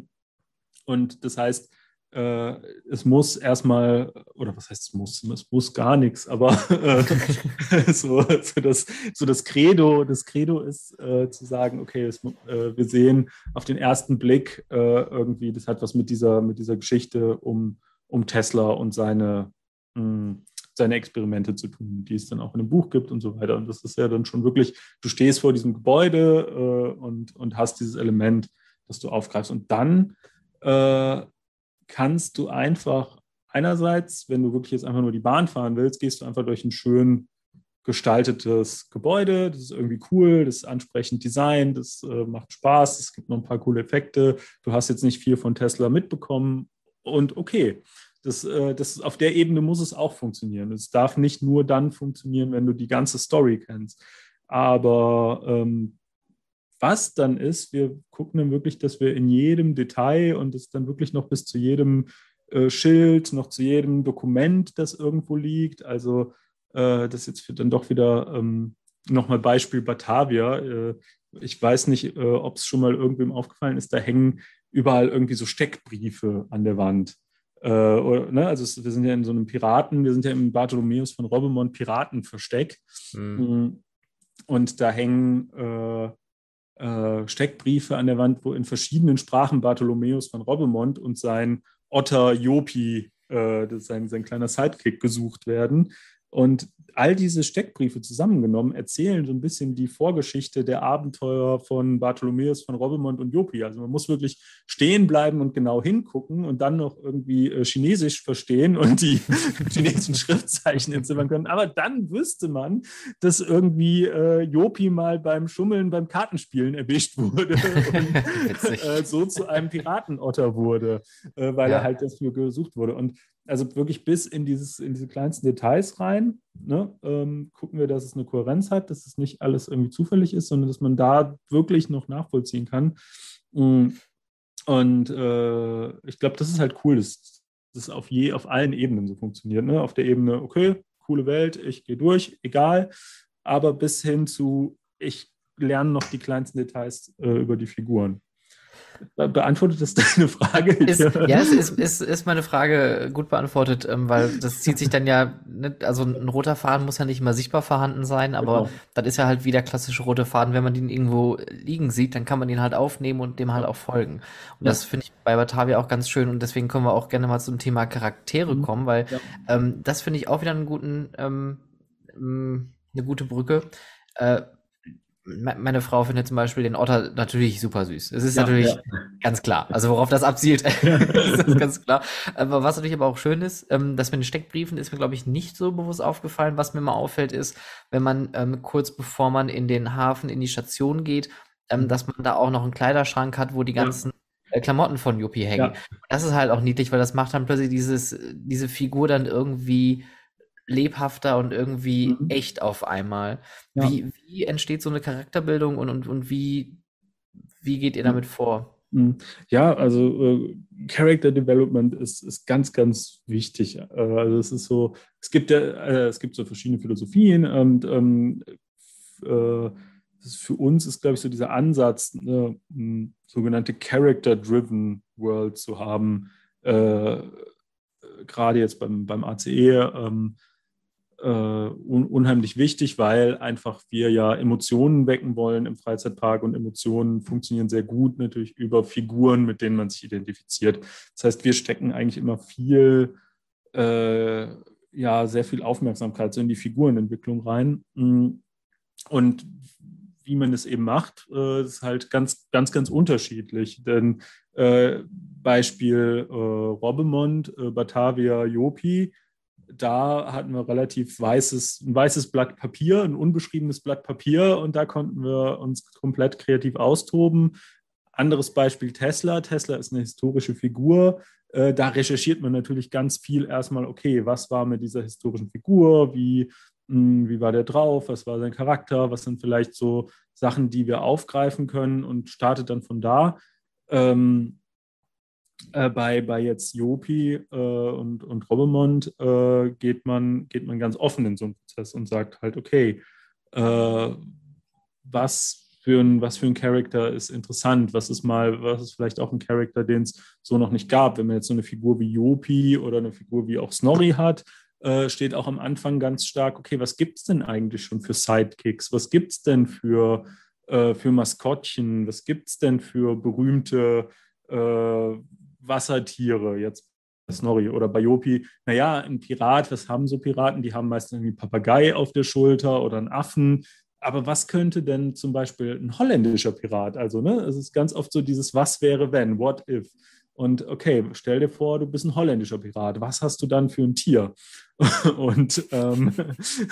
und das heißt, äh, es muss erstmal, oder was heißt es muss, es muss gar nichts, aber äh, <laughs> so, so, das, so das Credo, das Credo ist äh, zu sagen, okay, es, äh, wir sehen auf den ersten Blick äh, irgendwie, das hat was mit dieser, mit dieser Geschichte um, um Tesla und seine, mh, hm, seine Experimente zu tun, die es dann auch in einem Buch gibt und so weiter. Und das ist ja dann schon wirklich, du stehst vor diesem Gebäude äh, und, und hast dieses Element, das du aufgreifst. Und dann kannst du einfach einerseits, wenn du wirklich jetzt einfach nur die Bahn fahren willst, gehst du einfach durch ein schön gestaltetes Gebäude. Das ist irgendwie cool, das ist ansprechend designt, das äh, macht Spaß, es gibt noch ein paar coole Effekte. Du hast jetzt nicht viel von Tesla mitbekommen und okay. Das, äh, das, auf der Ebene muss es auch funktionieren. Es darf nicht nur dann funktionieren, wenn du die ganze Story kennst. Aber ähm, was dann ist, wir gucken dann wirklich, dass wir in jedem Detail und das dann wirklich noch bis zu jedem äh, Schild, noch zu jedem Dokument, das irgendwo liegt. Also äh, das jetzt dann doch wieder ähm, nochmal Beispiel Batavia. Äh, ich weiß nicht, äh, ob es schon mal irgendwem aufgefallen ist, da hängen überall irgendwie so Steckbriefe an der Wand. Äh, oder, ne? Also es, wir sind ja in so einem Piraten, wir sind ja im Bartholomäus von Robemont Piratenversteck. Mhm. Und da hängen äh, Steckbriefe an der Wand, wo in verschiedenen Sprachen Bartholomäus von Robemont und sein Otter Jopi, äh, sein, sein kleiner Sidekick, gesucht werden. Und all diese Steckbriefe zusammengenommen erzählen so ein bisschen die Vorgeschichte der Abenteuer von Bartholomäus von Robbemont und Jopi. Also man muss wirklich stehen bleiben und genau hingucken und dann noch irgendwie äh, Chinesisch verstehen und die <laughs> chinesischen Schriftzeichen entziffern können. Aber dann wüsste man, dass irgendwie äh, Jopi mal beim Schummeln, beim Kartenspielen erwischt wurde <laughs> und äh, so zu einem Piratenotter wurde, äh, weil ja. er halt dafür gesucht wurde. Und also wirklich bis in, dieses, in diese kleinsten Details rein, ne, ähm, gucken wir, dass es eine Kohärenz hat, dass es nicht alles irgendwie zufällig ist, sondern dass man da wirklich noch nachvollziehen kann. Mm, und äh, ich glaube, das ist halt cool, dass das auf, je, auf allen Ebenen so funktioniert. Ne? Auf der Ebene, okay, coole Welt, ich gehe durch, egal, aber bis hin zu, ich lerne noch die kleinsten Details äh, über die Figuren. Beantwortet das deine Frage? Ist, ja, es ist, ist, ist meine Frage gut beantwortet, ähm, weil das zieht sich dann ja, nicht, also ein roter Faden muss ja nicht immer sichtbar vorhanden sein, aber genau. das ist ja halt wie der klassische rote Faden, wenn man den irgendwo liegen sieht, dann kann man den halt aufnehmen und dem halt auch folgen. Und ja. das finde ich bei Batavia auch ganz schön und deswegen können wir auch gerne mal zum Thema Charaktere mhm. kommen, weil ja. ähm, das finde ich auch wieder einen guten, ähm, eine gute Brücke. Äh, meine Frau findet zum Beispiel den Otter natürlich super süß. Es ist ja, natürlich ja. ganz klar. Also worauf das abzielt, <laughs> <laughs> ist ganz klar. Aber was natürlich aber auch schön ist, ähm, dass mit den Steckbriefen ist mir, glaube ich, nicht so bewusst aufgefallen. Was mir mal auffällt, ist, wenn man ähm, kurz bevor man in den Hafen, in die Station geht, ähm, mhm. dass man da auch noch einen Kleiderschrank hat, wo die ganzen ja. Äh, Klamotten von Yuppie hängen. Das ist halt auch niedlich, weil das macht dann plötzlich dieses, diese Figur dann irgendwie lebhafter und irgendwie mhm. echt auf einmal. Ja. Wie, wie entsteht so eine Charakterbildung und, und, und wie, wie geht ihr mhm. damit vor? Mhm. Ja, also äh, Character Development ist, ist ganz, ganz wichtig. Äh, also es ist so, es gibt ja, äh, es gibt so verschiedene Philosophien und ähm, äh, für uns ist, glaube ich, so dieser Ansatz, eine sogenannte Character-Driven World zu haben, äh, gerade jetzt beim, beim ACE, ähm, äh, un unheimlich wichtig, weil einfach wir ja Emotionen wecken wollen im Freizeitpark und Emotionen funktionieren sehr gut natürlich über Figuren, mit denen man sich identifiziert. Das heißt, wir stecken eigentlich immer viel, äh, ja, sehr viel Aufmerksamkeit so in die Figurenentwicklung rein. Mm. Und wie man es eben macht, äh, ist halt ganz, ganz, ganz unterschiedlich. Denn äh, Beispiel äh, Robbemont, äh, Batavia, Jopi, da hatten wir relativ weißes, ein weißes Blatt Papier, ein unbeschriebenes Blatt Papier und da konnten wir uns komplett kreativ austoben. Anderes Beispiel Tesla. Tesla ist eine historische Figur. Äh, da recherchiert man natürlich ganz viel erstmal, okay, was war mit dieser historischen Figur, wie, hm, wie war der drauf, was war sein Charakter, was sind vielleicht so Sachen, die wir aufgreifen können und startet dann von da. Ähm, äh, bei, bei jetzt Jopi äh, und, und Robemont äh, geht, man, geht man ganz offen in so einen Prozess und sagt halt, okay, äh, was für ein, was für ein Charakter ist interessant, was ist mal, was ist vielleicht auch ein Charakter, den es so noch nicht gab. Wenn man jetzt so eine Figur wie Jopi oder eine Figur wie auch Snorri hat, äh, steht auch am Anfang ganz stark, okay, was gibt es denn eigentlich schon für Sidekicks? Was gibt es denn für, äh, für Maskottchen? Was gibt es denn für berühmte Wassertiere, jetzt Snorri oder Bayopi, naja, ein Pirat, was haben so Piraten? Die haben meistens irgendwie Papagei auf der Schulter oder einen Affen. Aber was könnte denn zum Beispiel ein holländischer Pirat? Also, ne, es ist ganz oft so dieses Was wäre wenn, what if? Und okay, stell dir vor, du bist ein holländischer Pirat. Was hast du dann für ein Tier? <laughs> und, ähm,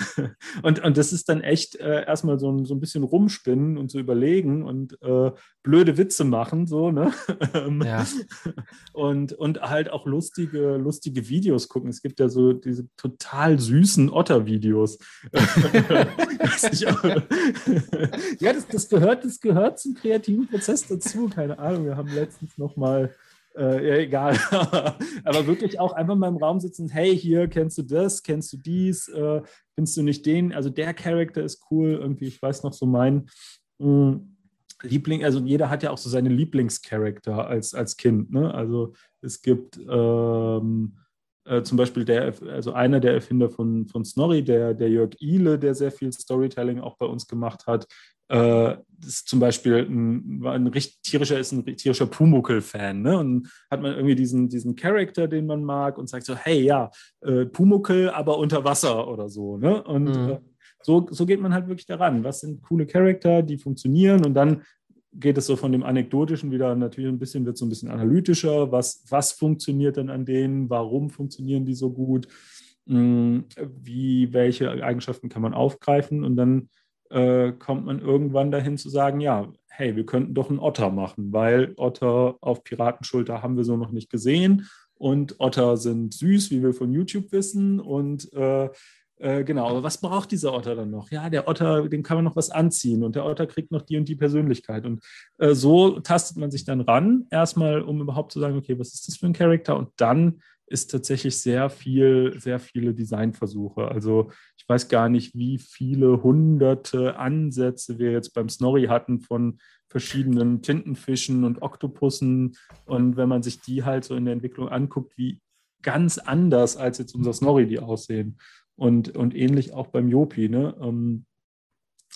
<laughs> und, und das ist dann echt äh, erstmal so ein, so ein bisschen rumspinnen und zu so überlegen und äh, blöde Witze machen, so, ne? <laughs> Ähm, ja. und, und halt auch lustige, lustige Videos gucken. Es gibt ja so diese total süßen Otter-Videos. ja, das, das, gehört, das gehört zum kreativen Prozess dazu. Keine Ahnung, wir haben letztens noch mal äh, ja, egal. <laughs> Aber wirklich auch einfach mal im Raum sitzen, hey, hier, kennst du das, kennst du dies, äh, findest du nicht den? Also der Charakter ist cool, irgendwie, ich weiß noch so mein mh, hm, Liebling, also jeder hat ja auch so seine Lieblingscharakter als, als Kind. Ne? Also es gibt ähm, äh, zum Beispiel der, also einer der Erfinder von, von Snorri, der, der Jörg Ihle, der sehr viel Storytelling auch bei uns gemacht hat, äh, ist zum Beispiel ein, ein richtig tierischer, ist ein tierischer Pumuckel-Fan. Ne? Und hat man irgendwie diesen, diesen Charakter, den man mag und sagt so, hey, ja, äh, Pumuckel, aber unter Wasser oder so. Ne? Und mhm. äh, so, so geht man halt wirklich daran. Was sind coole Charakter, die funktionieren und dann geht es so von dem Anekdotischen wieder natürlich ein bisschen, wird so ein bisschen analytischer. Was, was funktioniert denn an denen? Warum funktionieren die so gut? Hm, wie, welche Eigenschaften kann man aufgreifen? Und dann äh, kommt man irgendwann dahin zu sagen, ja, hey, wir könnten doch einen Otter machen, weil Otter auf Piratenschulter haben wir so noch nicht gesehen. Und Otter sind süß, wie wir von YouTube wissen. Und äh, äh, genau, aber was braucht dieser Otter dann noch? Ja, der Otter, dem kann man noch was anziehen und der Otter kriegt noch die und die Persönlichkeit. Und äh, so tastet man sich dann ran, erstmal, um überhaupt zu sagen, okay, was ist das für ein Charakter? Und dann ist tatsächlich sehr viel, sehr viele Designversuche. Also ich weiß gar nicht, wie viele hunderte Ansätze wir jetzt beim Snorri hatten von verschiedenen Tintenfischen und Oktopussen. Und wenn man sich die halt so in der Entwicklung anguckt, wie ganz anders als jetzt unser Snorri die aussehen. Und, und ähnlich auch beim Jopi. Ne? Ähm,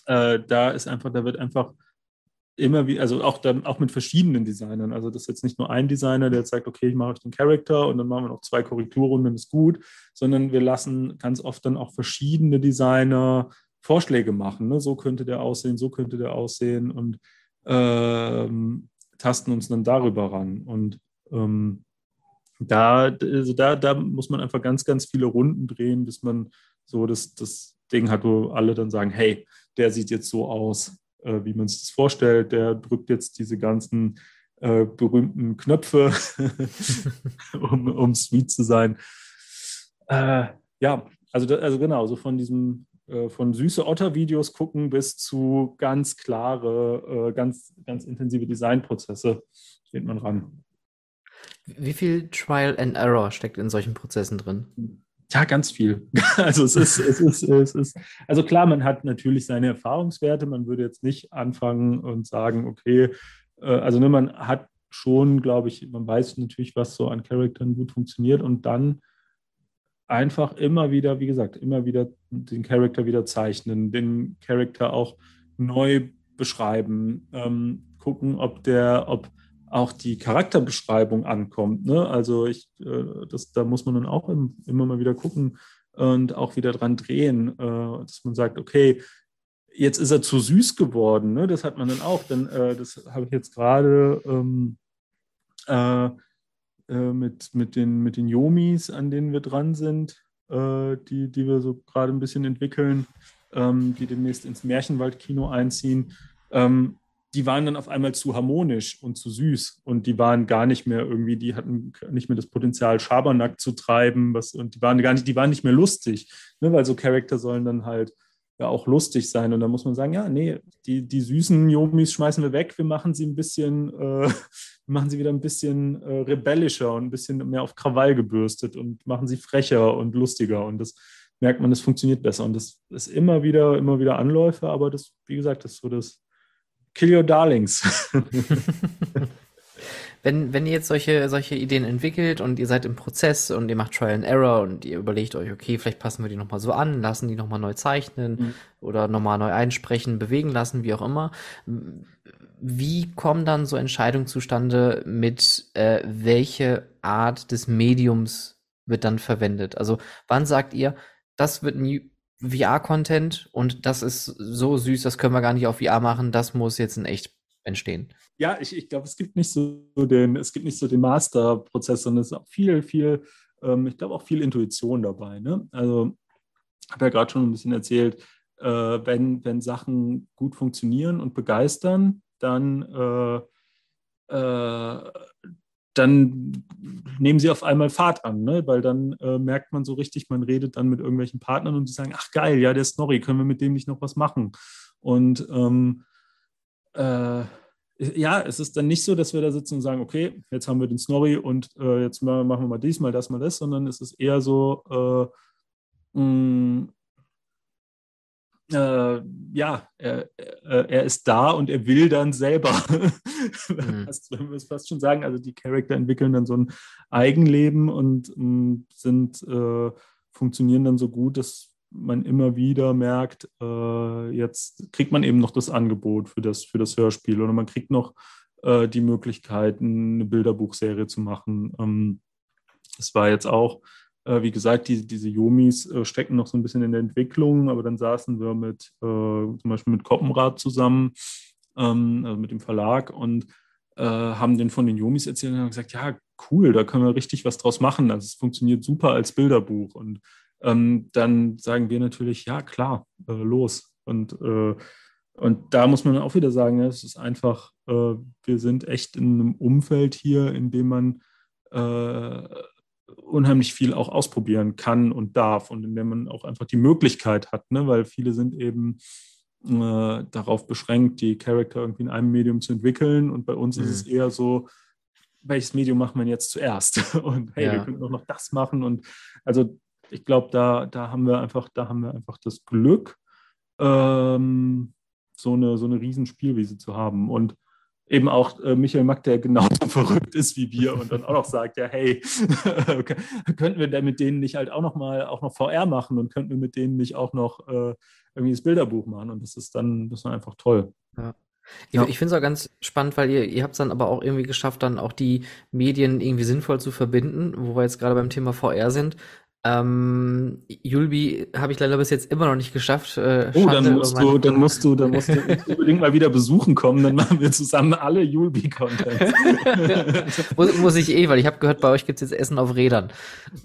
äh, da ist einfach, da wird einfach immer wie, also auch dann auch mit verschiedenen Designern. Also das ist jetzt nicht nur ein Designer, der jetzt sagt, okay, ich mache euch den Charakter und dann machen wir noch zwei Korrekturrunden, ist gut, sondern wir lassen ganz oft dann auch verschiedene Designer Vorschläge machen. Ne? So könnte der aussehen, so könnte der aussehen und ähm, tasten uns dann darüber ran. Und ähm, da, also da, da muss man einfach ganz, ganz viele Runden drehen, bis man so das, das Ding hat, wo alle dann sagen, hey, der sieht jetzt so aus äh, wie man sich das vorstellt. Der drückt jetzt diese ganzen äh, berühmten Knöpfe, <laughs> um, um sweet zu sein. Äh, ja, also, also genau, so von diesem äh, von süße Otter-Videos gucken bis zu ganz klare, äh, ganz, ganz intensive Designprozesse geht man ran. Wie viel Trial and Error steckt in solchen Prozessen drin? Ja, ganz viel. <laughs> Also es ist, es ist, es ist, also klar, man hat natürlich seine Erfahrungswerte. Man würde jetzt nicht anfangen und sagen, okay, äh, also ne, man hat schon, glaube ich, man weiß natürlich, was so an Charakteren gut funktioniert und dann einfach immer wieder, wie gesagt, immer wieder den Charakter wieder zeichnen, den Charakter auch neu beschreiben, ähm, gucken, ob der, ob auch die Charakterbeschreibung ankommt. Ne? Also ich, äh, das, da muss man dann auch im, immer mal wieder gucken und auch wieder dran drehen, äh, dass man sagt, okay, jetzt ist er zu süß geworden. Ne? Das hat man dann auch. Denn äh, das habe ich jetzt gerade ähm, äh, äh, mit, mit, den, mit den Yomis, an denen wir dran sind, äh, die, die wir so gerade ein bisschen entwickeln, ähm, die demnächst ins Märchenwaldkino einziehen. Ähm, die waren dann auf einmal zu harmonisch und zu süß und die waren gar nicht mehr irgendwie, die hatten nicht mehr das Potenzial, Schabernack zu treiben, was, und die waren gar nicht, die waren nicht mehr lustig, ne, weil so Charakter sollen dann halt ja auch lustig sein. Und da muss man sagen, ja, nee, die, die süßen Yomis schmeißen wir weg, wir machen sie ein bisschen, äh, machen sie wieder ein bisschen äh, rebellischer und ein bisschen mehr auf Krawall gebürstet und machen sie frecher und lustiger. Und das merkt man, das funktioniert besser. Und das ist immer wieder, immer wieder Anläufe, aber das, wie gesagt, das ist so das Kill Your Darlings. <laughs> wenn, wenn ihr jetzt solche, solche Ideen entwickelt und ihr seid im Prozess und ihr macht Trial and Error und ihr überlegt euch, okay, vielleicht passen wir die nochmal so an, lassen die nochmal neu zeichnen mhm. oder nochmal neu einsprechen, bewegen lassen, wie auch immer. Wie kommen dann so Entscheidungen zustande mit, äh, welche Art des Mediums wird dann verwendet? Also wann sagt ihr, das wird ein VR-Content und das ist so süß, das können wir gar nicht auf VR machen, das muss jetzt in echt entstehen. Ja, ich, ich glaube, es gibt nicht so den, es gibt nicht so den Masterprozess, sondern es ist auch viel, viel, ähm, ich glaube auch viel Intuition dabei. Ne? Also habe ja gerade schon ein bisschen erzählt, äh, wenn, wenn Sachen gut funktionieren und begeistern, dann, äh, äh, dann nehmen sie auf einmal Fahrt an, ne? weil dann äh, merkt man so richtig, man redet dann mit irgendwelchen Partnern und die sagen, ach geil, ja, der Snorri, können wir mit dem nicht noch was machen? Und ähm, äh, ja, es ist dann nicht so, dass wir da sitzen und sagen, okay, jetzt haben wir den Snorri und äh, jetzt machen wir mal dies, mal das, mal das, sondern es ist eher so, mh, mm, äh, ja, er, er, ist da und er will dann selber. mhm. wenn wir es fast schon sagen, also die Charakter entwickeln dann so ein Eigenleben und mm, sind, äh, funktionieren dann so gut, dass man immer wieder merkt, äh, jetzt kriegt man eben noch das Angebot für das, für das Hörspiel oder man kriegt noch äh, die Möglichkeit, eine Bilderbuchserie zu machen. Ähm, es war jetzt auch wie gesagt, die, diese Yomis äh, stecken noch so ein bisschen in der Entwicklung, aber dann saßen wir mit äh, zum Beispiel mit Koppenrad zusammen, ähm, also mit dem Verlag und äh, haben den von den Yomis erzählt und haben gesagt, ja, cool, da können wir richtig was draus machen. Also es funktioniert super als Bilderbuch. Und ähm, dann sagen wir natürlich, ja, klar, äh, los. Und, äh, und da muss man auch wieder sagen, es ist einfach, wir sind echt in einem Umfeld hier, in dem man unheimlich viel auch ausprobieren kann und darf und in dem man auch einfach die Möglichkeit hat, ne? weil viele sind eben äh, darauf beschränkt, die Charakter irgendwie in einem Medium zu entwickeln und bei uns mhm. ist es mhm. eher so, welches Medium macht man jetzt zuerst? <laughs> Und hey, ja. wir könnten auch noch das machen und also ich glaube, da, da haben wir einfach, da haben wir einfach das Glück, ähm, so eine, so eine riesen Spielwiese zu haben. Und eben auch äh, Michael Mack, der genauso <laughs> verrückt ist wie wir und dann auch noch sagt, ja, hey, <laughs> könnten wir denn mit denen nicht halt auch noch mal auch noch VR machen und könnten wir mit denen nicht auch noch äh, irgendwie das Bilderbuch machen und das ist dann, das ist einfach toll. Ja. Ja. Ich, ich finde es auch ganz spannend, weil ihr, ihr habt es dann aber auch irgendwie geschafft, dann auch die Medien irgendwie sinnvoll zu verbinden, wo wir jetzt gerade beim Thema VR sind. Ähm, Julbi habe ich leider bis jetzt immer noch nicht geschafft. Äh, oh, dann musst, du, dann musst du, dann musst du unbedingt mal wieder besuchen kommen, dann machen wir zusammen alle Julbi-Content. <laughs> muss, muss, ich eh, weil ich habe gehört, bei euch gibt es jetzt Essen auf Rädern.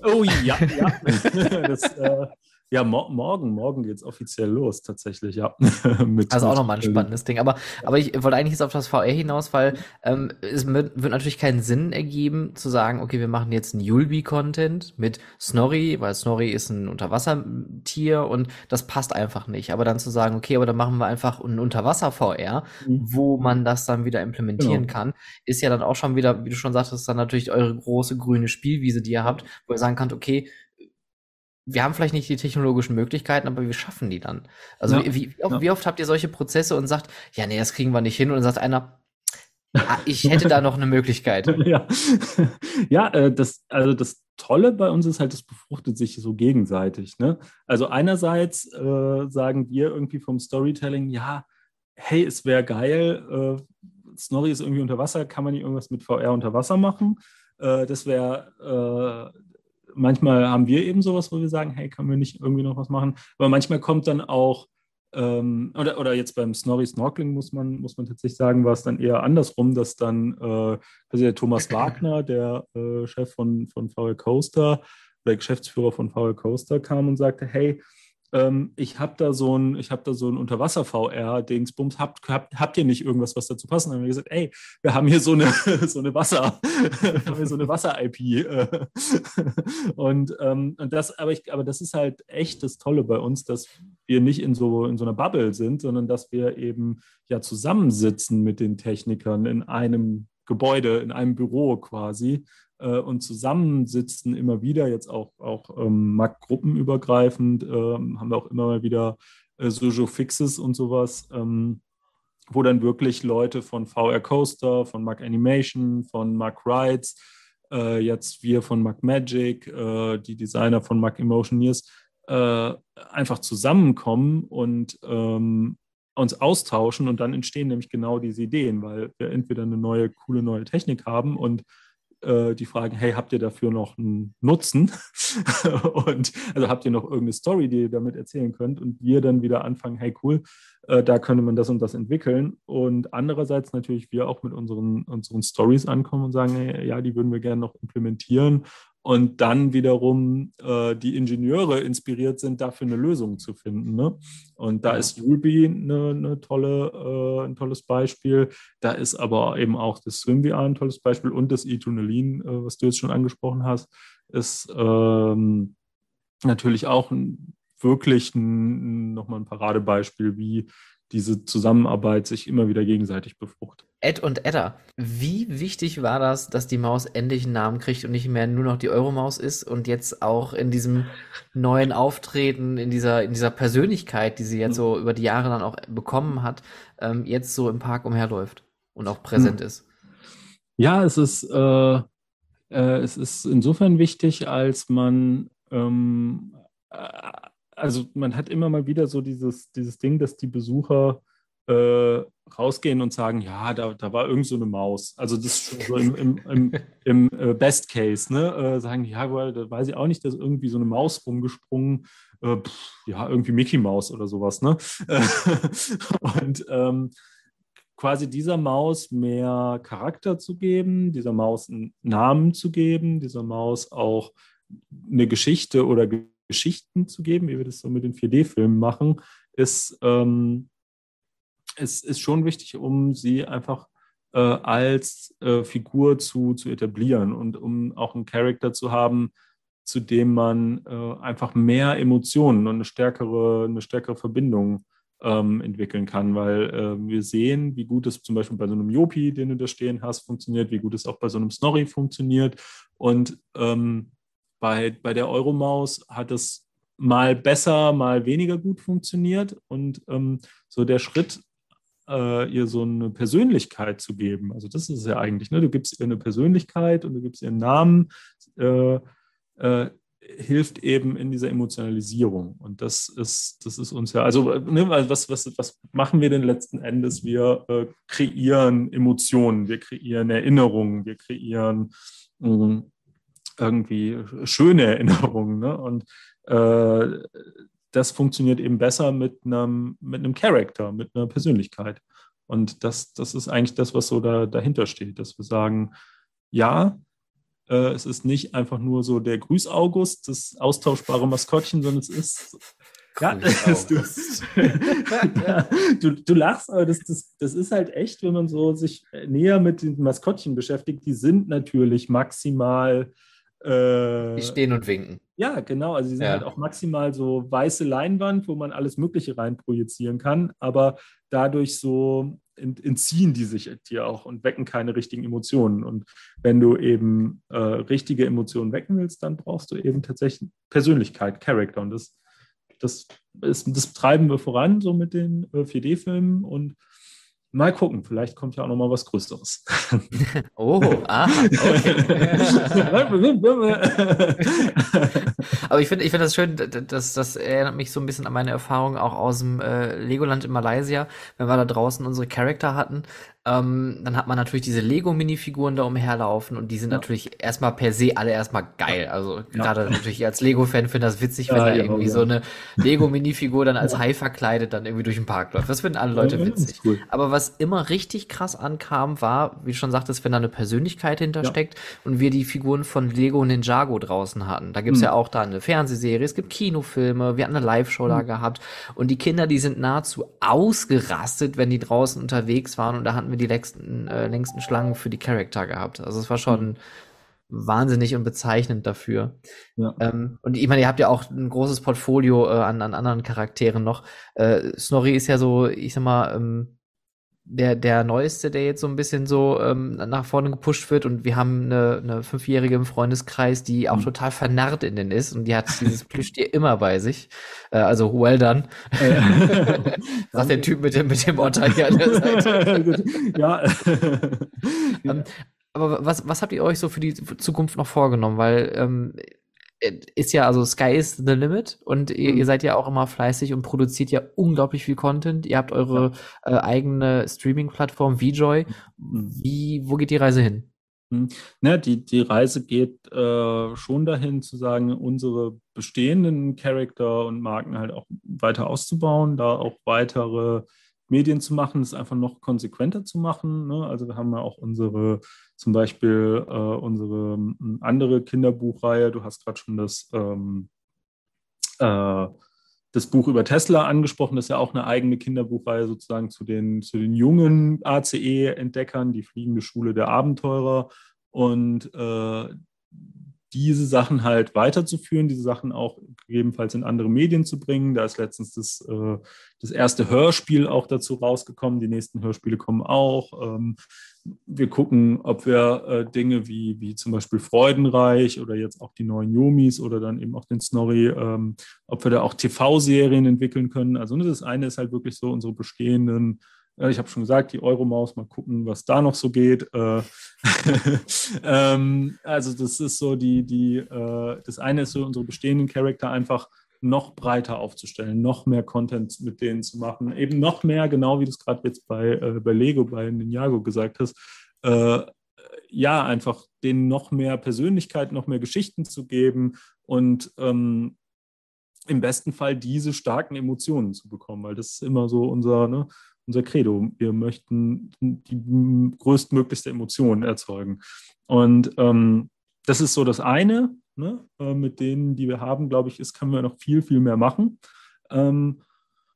Oh ja, ja. <laughs> das, äh, ja, mo morgen, morgen geht es offiziell los, tatsächlich, ja. <laughs> Mit, also auch nochmal ein spannendes Ding. Aber, aber ich wollte eigentlich jetzt auf das VR hinaus, weil ähm, es wird, wird natürlich keinen Sinn ergeben, zu sagen, okay, wir machen jetzt einen Yulby-Content mit Snorri, weil Snorri ist ein Unterwassertier und das passt einfach nicht. Aber dann zu sagen, okay, aber dann machen wir einfach ein Unterwasser-VR, mhm. wo man das dann wieder implementieren genau. kann, ist ja dann auch schon wieder, wie du schon sagtest, dann natürlich eure große grüne Spielwiese, die ihr habt, wo ihr sagen könnt, okay, wir haben vielleicht nicht die technologischen Möglichkeiten, aber wir schaffen die dann. Also ja, wie, wie, oft, wie, oft, habt ihr solche Prozesse und sagt, ja, nee, das kriegen wir nicht hin und dann sagt einer, ah, ich hätte da noch eine Möglichkeit. <laughs> Ja, ja äh, das, also das Tolle bei uns ist halt, das befruchtet sich so gegenseitig. Ne? Also einerseits äh, sagen wir irgendwie vom Storytelling, ja, hey, es wäre geil, äh, Snorri ist irgendwie unter Wasser, kann man nicht irgendwas mit VR unter Wasser machen? Äh, das wäre äh, manchmal haben wir eben sowas, wo wir sagen, hey, können wir nicht irgendwie noch was machen? Aber manchmal kommt dann auch, ähm, oder, oder jetzt beim Snorri Snorkeling muss man, muss man tatsächlich sagen, war es dann eher andersrum, dass dann äh, also der Thomas <laughs> Wagner, der äh, Chef von, von VL Coaster, der Geschäftsführer von VL Coaster kam und sagte, hey, ähm, ich habe da so ein, ich habe da so ein Unterwasser-VR-Dingsbums, habt, habt, habt ihr nicht irgendwas, was dazu passt? Und dann haben wir gesagt, ey, wir haben hier so eine, <laughs> so eine Wasser, <laughs> so eine Wasser-IP. Äh. <laughs> und, ähm, und das, aber ich, aber das ist halt echt das Tolle bei uns, dass wir nicht in so, in so einer Bubble sind, sondern dass wir eben ja zusammensitzen mit den Technikern in einem Gebäude, in einem Büro quasi äh, und zusammensitzen immer wieder, jetzt auch, auch ähm, Mac-gruppenübergreifend, ähm, haben wir auch immer mal wieder äh, Sojo Fixes und sowas, ähm, wo dann wirklich Leute von VR Coaster, von Mac Animation, von Mac Rides, äh, jetzt wir von Mac Magic, äh, die Designer von Mac Emotioneers, äh, einfach zusammenkommen und ähm, uns austauschen und dann entstehen nämlich genau diese Ideen, weil wir entweder eine neue, coole neue Technik haben und äh, die fragen, hey, habt ihr dafür noch einen Nutzen? <laughs> und also habt ihr noch irgendeine Story, die ihr damit erzählen könnt? Und wir dann wieder anfangen, hey, cool, äh, da könnte man das und das entwickeln. Und andererseits natürlich wir auch mit unseren, unseren Stories ankommen und sagen, hey, ja, die würden wir gerne noch implementieren und dann wiederum äh, die Ingenieure inspiriert sind, dafür eine Lösung zu finden. Ne? Und da ist Ruby eine, eine tolle, äh, ein tolles Beispiel. Da ist aber eben auch das SwimVR ein tolles Beispiel und das eTunnelin, äh, was du jetzt schon angesprochen hast, ist ähm, natürlich auch ein, wirklich ein, nochmal ein Paradebeispiel, wie diese Zusammenarbeit sich immer wieder gegenseitig befruchtet. Ed und Edda. Wie wichtig war das, dass die Maus endlich einen Namen kriegt und nicht mehr nur noch die Euromaus ist und jetzt auch in diesem neuen Auftreten, in dieser, in dieser Persönlichkeit, die sie jetzt so über die Jahre dann auch bekommen hat, ähm, jetzt so im Park umherläuft und auch präsent hm. ist? Ja, es ist, äh, äh, es ist insofern wichtig, als man ähm, äh, also man hat immer mal wieder so dieses, dieses Ding, dass die Besucher äh, rausgehen und sagen, ja, da, da war irgend so eine Maus. Also das ist schon so im, im, im, <laughs> im äh, Best Case, ne? Äh, sagen, ja, weil da weiß ich auch nicht, dass irgendwie so eine Maus rumgesprungen, äh, pff, ja, irgendwie Mickey Maus oder sowas, ne? <laughs> und ähm, quasi dieser Maus mehr Charakter zu geben, dieser Maus einen Namen zu geben, dieser Maus auch eine Geschichte oder Geschichten zu geben, wie wir das so mit den 4D-Filmen machen, ist, ähm, ist, ist schon wichtig, um sie einfach äh, als äh, Figur zu, zu etablieren und um auch einen Charakter zu haben, zu dem man äh, einfach mehr Emotionen und eine stärkere, eine stärkere Verbindung ähm, entwickeln kann, weil äh, wir sehen, wie gut es zum Beispiel bei so einem Yopi, den du da stehen hast, funktioniert, wie gut es auch bei so einem Snorri funktioniert. Und ähm, bei, bei der Euromaus hat es mal besser, mal weniger gut funktioniert. Und ähm, so der Schritt, äh, ihr so eine Persönlichkeit zu geben, also das ist es ja eigentlich, ne? du gibst ihr eine Persönlichkeit und du gibst ihr einen Namen, äh, äh, hilft eben in dieser Emotionalisierung. Und das ist, das ist uns ja, also ne, was, was, was machen wir denn letzten Endes? Wir äh, kreieren Emotionen, wir kreieren Erinnerungen, wir kreieren ähm, irgendwie schöne Erinnerungen. Ne? Und äh, das funktioniert eben besser mit einem, mit einem Charakter, mit einer Persönlichkeit. Und das, das ist eigentlich das, was so da, dahinter steht, dass wir sagen, ja, äh, es ist nicht einfach nur so der Grüß-August, das austauschbare Maskottchen, sondern es ist ja, <laughs> du, <laughs> du, du, lachst, aber das, das, das ist halt echt, wenn man so sich näher mit den Maskottchen beschäftigt, die sind natürlich maximal äh, die stehen und winken. Ja, genau. Also sie sind ja. halt auch maximal so weiße Leinwand, wo man alles Mögliche rein projizieren kann, aber dadurch so entziehen die sich dir auch und wecken keine richtigen Emotionen. Und wenn du eben äh, richtige Emotionen wecken willst, dann brauchst du eben tatsächlich Persönlichkeit, Charakter. Und das, das, ist, das treiben wir voran, so mit den äh, 4D-Filmen und Mal gucken, vielleicht kommt ja auch noch mal was Größeres. <laughs> Oh, ah, okay. <laughs> Aber ich finde, ich finde das schön, das, das erinnert mich so ein bisschen an meine Erfahrung auch aus dem äh, Legoland in Malaysia, wenn wir da draußen unsere Charakter hatten. Ähm, dann hat man natürlich diese Lego-Minifiguren da umherlaufen und die sind ja. natürlich erstmal per se alle erstmal geil. Also ja. gerade natürlich als Lego-Fan finde ich das witzig, wenn ja, da irgendwie so eine Lego-Minifigur dann als Hai verkleidet dann irgendwie durch den Park läuft. Das finden alle Leute witzig. Cool. Aber was immer richtig krass ankam, war, wie du schon sagtest, wenn da eine Persönlichkeit hintersteckt und wir die Figuren von Lego Ninjago draußen hatten. Da gibt's mhm. ja auch da eine Fernsehserie, es gibt Kinofilme, wir hatten eine Live-Show mhm. da gehabt und die Kinder, die sind nahezu ausgerastet, wenn die draußen unterwegs waren und da hatten wir die längsten, äh, längsten Schlangen für die Charakter gehabt. Also es war schon mhm. wahnsinnig und bezeichnend dafür. Ja. Ähm, und ich meine, ihr habt ja auch ein großes Portfolio äh, an, an anderen Charakteren noch. Äh, Snorri ist ja so, ich sag mal, ähm, der, der Neueste, der jetzt so ein bisschen so ähm, nach vorne gepusht wird und wir haben eine, eine Fünfjährige im Freundeskreis, die auch mhm. total vernarrt in den ist und die hat <laughs> dieses Plüschtier immer bei sich. Äh, also well done. <laughs> Sagt der Typ mit dem, mit dem Otter hier an der Seite. <laughs> ja. ähm, aber was, was habt ihr euch so für die Zukunft noch vorgenommen? Weil ähm, ist ja, also Sky is the limit und ihr, mhm. ihr, seid ja auch immer fleißig und produziert ja unglaublich viel Content. Ihr habt eure ja. äh, eigene Streaming-Plattform VJoy. Mhm. Wie, wo geht die Reise hin? Hm. Ne, die, die Reise geht äh, schon dahin zu sagen, unsere bestehenden Charakter und Marken halt auch weiter auszubauen, da auch weitere Medien zu machen, es einfach noch konsequenter zu machen. Ne? Also wir haben ja auch unsere, zum Beispiel äh, unsere hm, andere Kinderbuchreihe, du hast gerade schon das, ähm, äh, das Buch über Tesla angesprochen, das ist ja auch eine eigene Kinderbuchreihe sozusagen zu den, zu den jungen ACE-Entdeckern, die fliegende Schule der Abenteurer. Und äh, diese Sachen halt weiterzuführen, diese Sachen auch gegebenenfalls in andere Medien zu bringen. Da ist letztens das, äh, das erste Hörspiel auch dazu rausgekommen. Die nächsten Hörspiele kommen auch. Ähm, wir gucken, ob wir äh, Dinge wie, wie zum Beispiel Freudenreich oder jetzt auch die neuen Yomis oder dann eben auch den Snorri, ähm, ob wir da auch TV-Serien entwickeln können. Also ne, das eine ist halt wirklich so unsere bestehenden ich habe schon gesagt, die Euromaus, mal gucken, was da noch so geht. Äh, <laughs> <laughs> ähm, also das ist so die, die, äh, das eine ist so unsere bestehenden Charakter einfach noch breiter aufzustellen, noch mehr Content mit denen zu machen, eben noch mehr, genau wie du es gerade jetzt bei, äh, bei Lego, bei Ninjago gesagt hast, äh, ja, einfach denen noch mehr Persönlichkeit, noch mehr Geschichten zu geben und ähm, im besten Fall diese starken Emotionen zu bekommen, weil das ist immer so unser, ne, unser Credo. Wir möchten die größtmöglichste Emotion erzeugen. Und ähm, das ist so das eine, ne? äh, mit denen, die wir haben, glaube ich, ist, können wir noch viel, viel mehr machen. Ähm,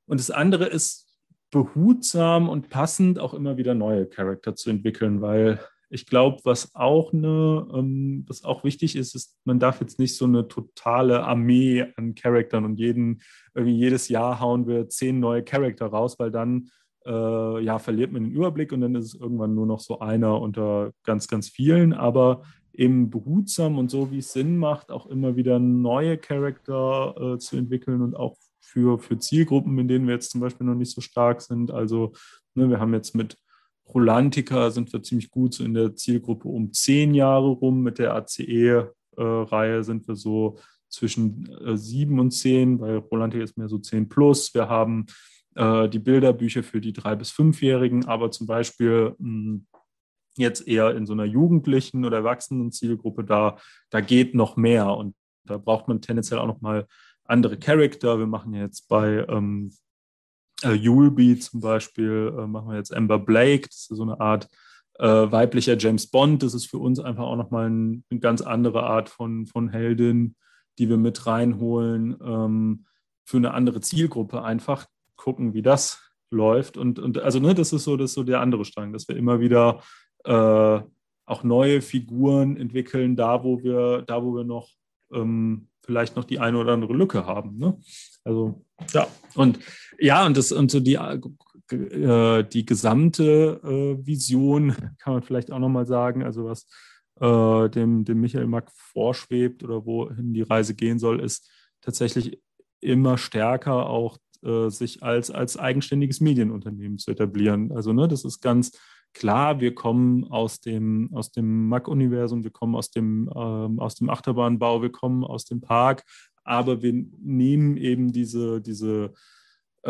und das andere ist behutsam und passend auch immer wieder neue Charakter zu entwickeln, weil ich glaube, was auch eine, ähm, was auch wichtig ist, ist, man darf jetzt nicht so eine totale Armee an Charaktern und jeden, irgendwie jedes Jahr hauen wir zehn neue Charakter raus, weil dann äh, ja, verliert man den Überblick und dann ist es irgendwann nur noch so einer unter ganz, ganz vielen. Aber eben behutsam und so, wie es Sinn macht, auch immer wieder neue Charakter äh, zu entwickeln und auch für, für Zielgruppen, in denen wir jetzt zum Beispiel noch nicht so stark sind. Also ne, wir haben jetzt mit Rolantica sind wir ziemlich gut so in der Zielgruppe um zehn Jahre rum. Mit der ACE-Reihe äh, sind wir so zwischen äh, sieben und zehn, weil Rolantica ist mehr so zehn plus. Wir haben äh, die Bilderbücher für die drei- bis fünfjährigen, aber zum Beispiel mh, jetzt eher in so einer jugendlichen oder erwachsenen Zielgruppe, da, da geht noch mehr und da braucht man tendenziell auch noch mal andere Charakter. Wir machen jetzt bei ähm, äh, Yulby zum Beispiel, äh, machen wir jetzt Amber Blake, das ist so eine Art äh, weiblicher James Bond. Das ist für uns einfach auch nochmal ein, eine ganz andere Art von, von Heldin, die wir mit reinholen ähm, für eine andere Zielgruppe einfach, gucken, wie das läuft. Und, und also, ne, das ist so, das ist so der andere Strang, dass wir immer wieder äh, auch neue Figuren entwickeln, da wo wir, da wo wir noch ähm, vielleicht noch die eine oder andere Lücke haben. Ne? Also ja, und ja, und das und so die, äh, die gesamte äh, Vision kann man vielleicht auch nochmal sagen, also was äh, dem, dem Michael Mack vorschwebt oder wohin die Reise gehen soll, ist tatsächlich immer stärker auch äh, sich als, als eigenständiges Medienunternehmen zu etablieren. Also ne, das ist ganz klar, wir kommen aus dem, aus dem Mac-Universum, wir kommen aus dem, ähm, aus dem Achterbahnbau, wir kommen aus dem Park, aber wir nehmen eben diese, diese äh,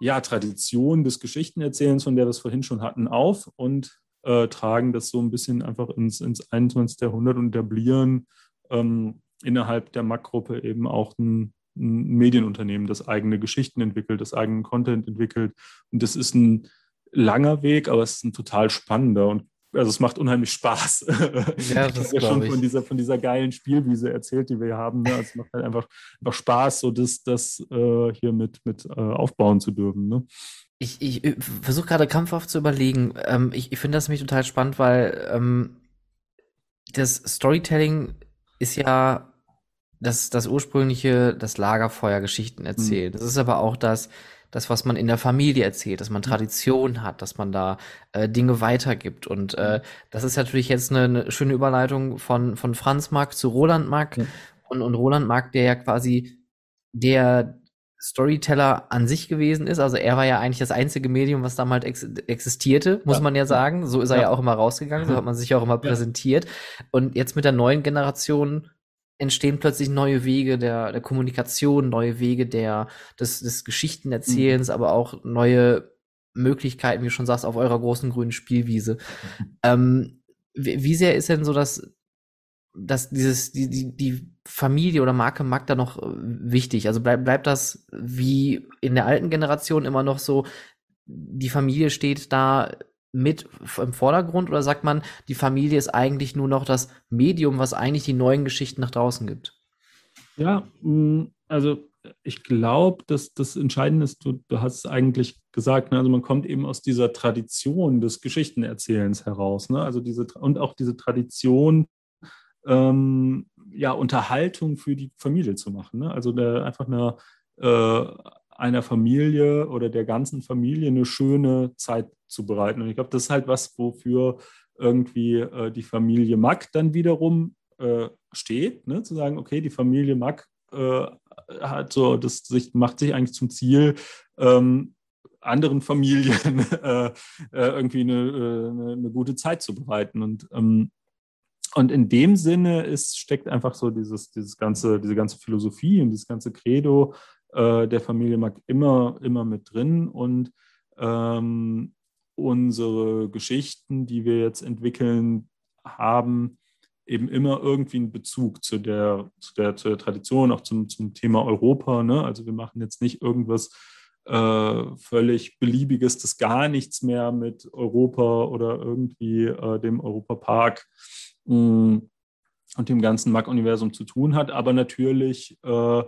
ja, Tradition des Geschichtenerzählens, von der wir es vorhin schon hatten, auf und äh, tragen das so ein bisschen einfach ins, ins 21. Jahrhundert und etablieren ähm, innerhalb der Mac-Gruppe eben auch ein, ein Medienunternehmen, das eigene Geschichten entwickelt, das eigenen Content entwickelt. Und das ist ein langer Weg, aber es ist ein total spannender und also es macht unheimlich Spaß. <laughs> Ja, das ich habe ja schon von dieser, von dieser geilen Spielwiese erzählt, die wir hier haben. Ne? Also es macht halt einfach, einfach Spaß, so das, das äh, hier mit, mit äh, aufbauen zu dürfen. Ne? Ich, ich versuche gerade krampfhaft zu überlegen. Ähm, ich ich finde das nämlich total spannend, weil ähm, das Storytelling ist ja das, das ursprüngliche, das Lagerfeuer Geschichten mhm. erzählen. Mhm. Das ist aber auch das, das, was man in der Familie erzählt, dass man mhm. Tradition hat, dass man da äh, Dinge weitergibt. Und äh, mhm. das ist natürlich jetzt eine, eine, schöne Überleitung von, von Franz Mark zu Roland Mark. Mhm. Und, und Roland Mark, der ja quasi der Storyteller an sich gewesen ist. Also er war ja eigentlich das einzige Medium, was damals ex existierte, muss ja. man ja sagen. So ist er ja. ja auch immer rausgegangen, so <laughs> hat man sich auch immer präsentiert. Und jetzt mit der neuen Generation entstehen plötzlich neue Wege der, der Kommunikation, neue Wege der, des, des Geschichtenerzählens, mhm. aber auch neue Möglichkeiten, wie du schon sagst, auf eurer großen grünen Spielwiese. Mhm. Ähm, wie, wie sehr ist denn so das, dass dieses, die, die, die Familie oder Marke Mack da noch äh, wichtig? Also bleibt bleibt das wie in der alten Generation immer noch so, die Familie steht da mit im Vordergrund oder sagt man, die Familie ist eigentlich nur noch das Medium, was eigentlich die neuen Geschichten nach draußen gibt? Ja, mm, also ich glaube, dass das Entscheidende ist, du, du hast es eigentlich gesagt, ne? also man kommt eben aus dieser Tradition des Geschichtenerzählens heraus, ne? also diese und auch diese Tradition, ähm, ja, Unterhaltung für die Familie zu machen. Ne? Also der, einfach eine, äh, einer Familie oder der ganzen Familie eine schöne Zeit zu bereiten. Und ich glaube, das ist halt was, wofür irgendwie äh, die Familie Mack dann wiederum äh, steht, ne? zu sagen, okay, die Familie Mack äh, hat so, das sich, macht sich eigentlich zum Ziel, ähm, anderen Familien <laughs> äh, äh, irgendwie eine, eine, eine, gute Zeit zu bereiten. Und ähm, und in dem Sinne ist, steckt einfach so dieses, dieses ganze, diese ganze Philosophie und dieses ganze Credo äh, der Familie Mack immer, immer mit drin. Und ähm, unsere Geschichten, die wir jetzt entwickeln, haben eben immer irgendwie einen Bezug zu der, zu der, zu der Tradition, auch zum, zum Thema Europa. Ne? Also wir machen jetzt nicht irgendwas äh, völlig beliebiges, das gar nichts mehr mit Europa oder irgendwie äh, dem Europapark Mm, und dem ganzen Mac-Universum zu tun hat. Aber natürlich äh,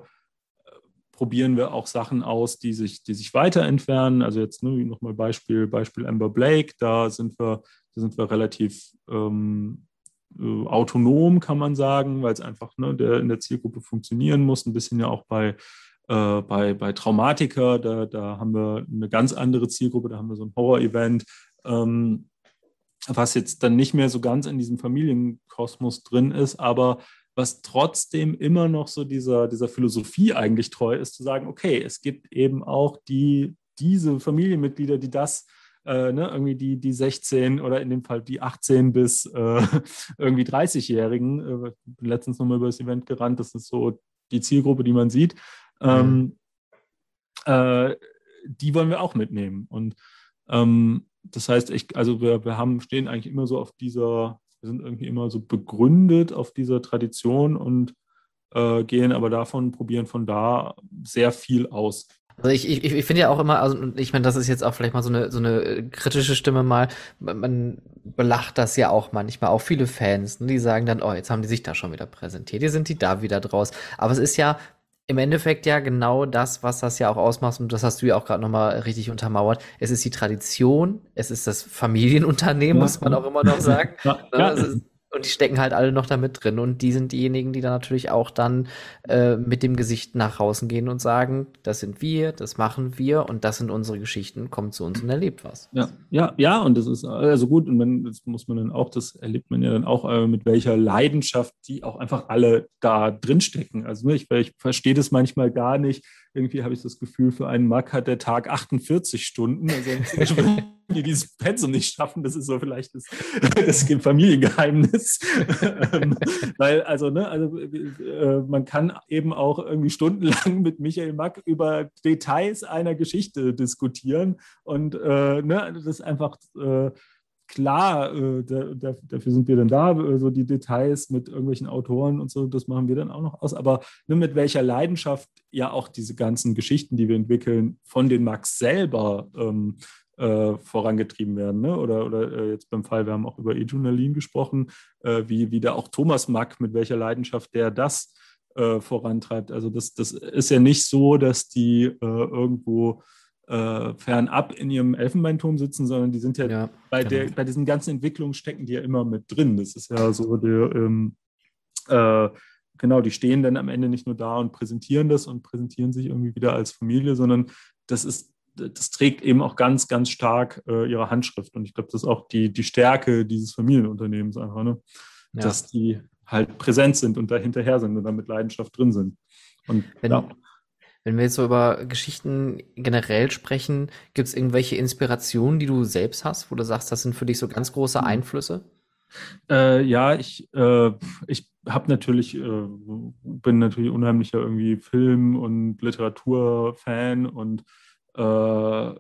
probieren wir auch Sachen aus, die sich, die sich weiter entfernen. Also jetzt ne, nochmal Beispiel, Beispiel Amber Blake, da sind wir, da sind wir relativ ähm, äh, autonom, kann man sagen, weil es einfach ne, der, in der Zielgruppe funktionieren muss. Ein bisschen ja auch bei, äh, bei, bei Traumatiker, da, da haben wir eine ganz andere Zielgruppe, da haben wir so ein Horror-Event. Ähm, was jetzt dann nicht mehr so ganz in diesem Familienkosmos drin ist, aber was trotzdem immer noch so dieser, dieser Philosophie eigentlich treu ist, zu sagen, okay, es gibt eben auch die, diese Familienmitglieder, die das äh, ne, irgendwie die, die 16 oder in dem Fall die 18 bis äh, <laughs> irgendwie 30-Jährigen, äh, letztens nochmal über das Event gerannt, das ist so die Zielgruppe, die man sieht, ähm, mhm. die wollen wir auch mitnehmen. Und ähm, das heißt, ich, also wir, wir haben, stehen eigentlich immer so auf dieser, wir sind irgendwie immer so begründet auf dieser Tradition und äh, gehen aber davon, probieren von da sehr viel aus. Also ich, ich, ich finde ja auch immer, also ich meine, das ist jetzt auch vielleicht mal so eine, so eine kritische Stimme mal, man belacht das ja auch manchmal, auch viele Fans, ne, die sagen dann, oh, jetzt haben die sich da schon wieder präsentiert, hier sind die da wieder draus. Aber es ist ja im Endeffekt ja genau das, was das ja auch ausmacht, und das hast du ja auch gerade nochmal richtig untermauert. Es ist die Tradition, es ist das Familienunternehmen, ja. muss man auch immer noch sagen. Ja. Ne, ja. Ist, und die stecken halt alle noch da mit drin. Und die sind diejenigen, die dann natürlich auch dann äh, mit dem Gesicht nach außen gehen und sagen, das sind wir, das machen wir und das sind unsere Geschichten, kommt zu uns und erlebt was. Ja, ja, ja, und das ist also gut. Und dann das muss man dann auch, das erlebt man ja dann auch, äh, mit welcher Leidenschaft die auch einfach alle da drin stecken. Also ne, ich, ich verstehe das manchmal gar nicht. Irgendwie habe ich das Gefühl, für einen Mack hat der Tag 48 Stunden. Also <laughs> die dieses Pensum nicht schaffen, das ist so vielleicht das, das Familiengeheimnis. <laughs> Ähm, weil, also, ne, also äh, man kann eben auch irgendwie stundenlang mit Michael Mack über Details einer Geschichte diskutieren. Und äh, ne, das ist einfach äh, klar, äh, da, da, dafür sind wir dann da, äh, so die Details mit irgendwelchen Autoren und so, das machen wir dann auch noch aus. Aber ne, mit welcher Leidenschaft ja auch diese ganzen Geschichten, die wir entwickeln, von den Max selber ähm, äh, vorangetrieben werden. Ne? Oder, oder äh, jetzt beim Fall, wir haben auch über Ejunalin gesprochen, äh, wie, wie da auch Thomas Mack, mit welcher Leidenschaft der das äh, vorantreibt. Also das, das ist ja nicht so, dass die irgendwo äh, fernab in ihrem Elfenbeinturm sitzen, sondern die sind ja, ja bei, genau. der, bei diesen ganzen Entwicklungen stecken die ja immer mit drin. Das ist ja so der, ähm, genau, die stehen dann am Ende nicht nur da und präsentieren das und präsentieren sich irgendwie wieder als Familie, sondern das ist das trägt eben auch ganz, ganz stark äh, ihre Handschrift. Und ich glaube, das ist auch die, die Stärke dieses Familienunternehmens einfach, ne? Ja. dass die halt präsent sind und da hinterher sind und da mit Leidenschaft drin sind. Und, wenn, ja. Wenn wir jetzt so über Geschichten generell sprechen, gibt es irgendwelche Inspirationen, die du selbst hast, wo du sagst, das sind für dich so ganz große hm. Einflüsse? Äh, ja, ich, äh, ich habe natürlich, äh, bin natürlich unheimlicher irgendwie Film- und Literaturfan und äh,